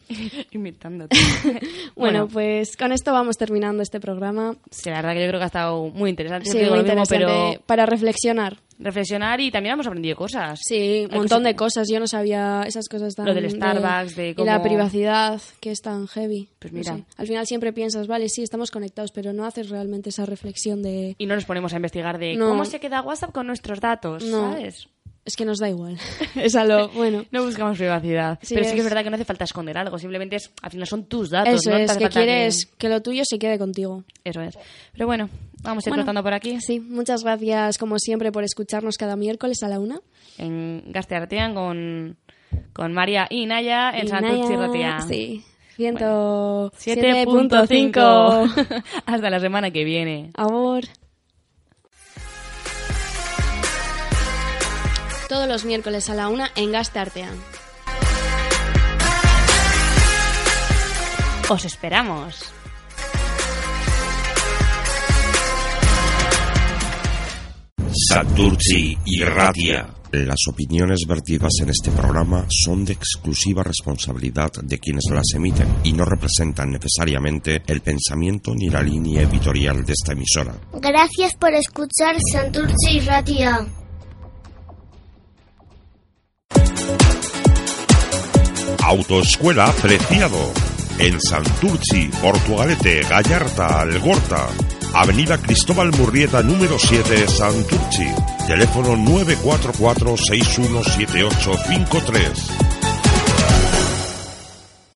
Imitándote. Bueno, pues con esto vamos terminando este programa. Sí, la verdad que yo creo que ha estado muy interesante. Sí, Siempre digo muy lo mismo, interesante pero para reflexionar. reflexionar y también hemos aprendido cosas. Sí, un montón cosas- de cosas. Yo no sabía esas cosas tan... Lo del Starbucks, de Y la cómo- privacidad, que es tan heavy. Pues No mira. sé. Al final siempre piensas, vale, sí, estamos conectados, pero no haces realmente esa reflexión de... Y no nos ponemos a investigar de No. cómo se queda WhatsApp con nuestros datos, No. ¿sabes? Es que nos da igual. es a lo... Bueno. No buscamos privacidad. Sí, pero sí que es- es verdad que no hace falta esconder algo. Simplemente es, al final son tus datos. Eso ¿no? Es, hace que falta quieres que... lo tuyo se quede contigo. Eso es. Pero bueno, vamos a ir Bueno. cortando por aquí. Sí, muchas gracias como siempre por escucharnos cada miércoles a la una. En Gasteartean con, con María y Naya en Santurce Ratia. Sí, 107.5. 7.5. Hasta la semana que viene. Amor. Todos los miércoles a la una en Gasteartean. Os esperamos. Santurci y Ratia, Las opiniones vertidas en este programa son de exclusiva responsabilidad de quienes las emiten y no representan necesariamente el pensamiento ni la línea editorial de esta emisora. Gracias por escuchar Santurce Radio. Autoescuela Preciado. En Santurci, Portugalete, Gallarta, Algorta. Avenida Cristóbal Murrieta número 7, Santurci. Teléfono 944 617853.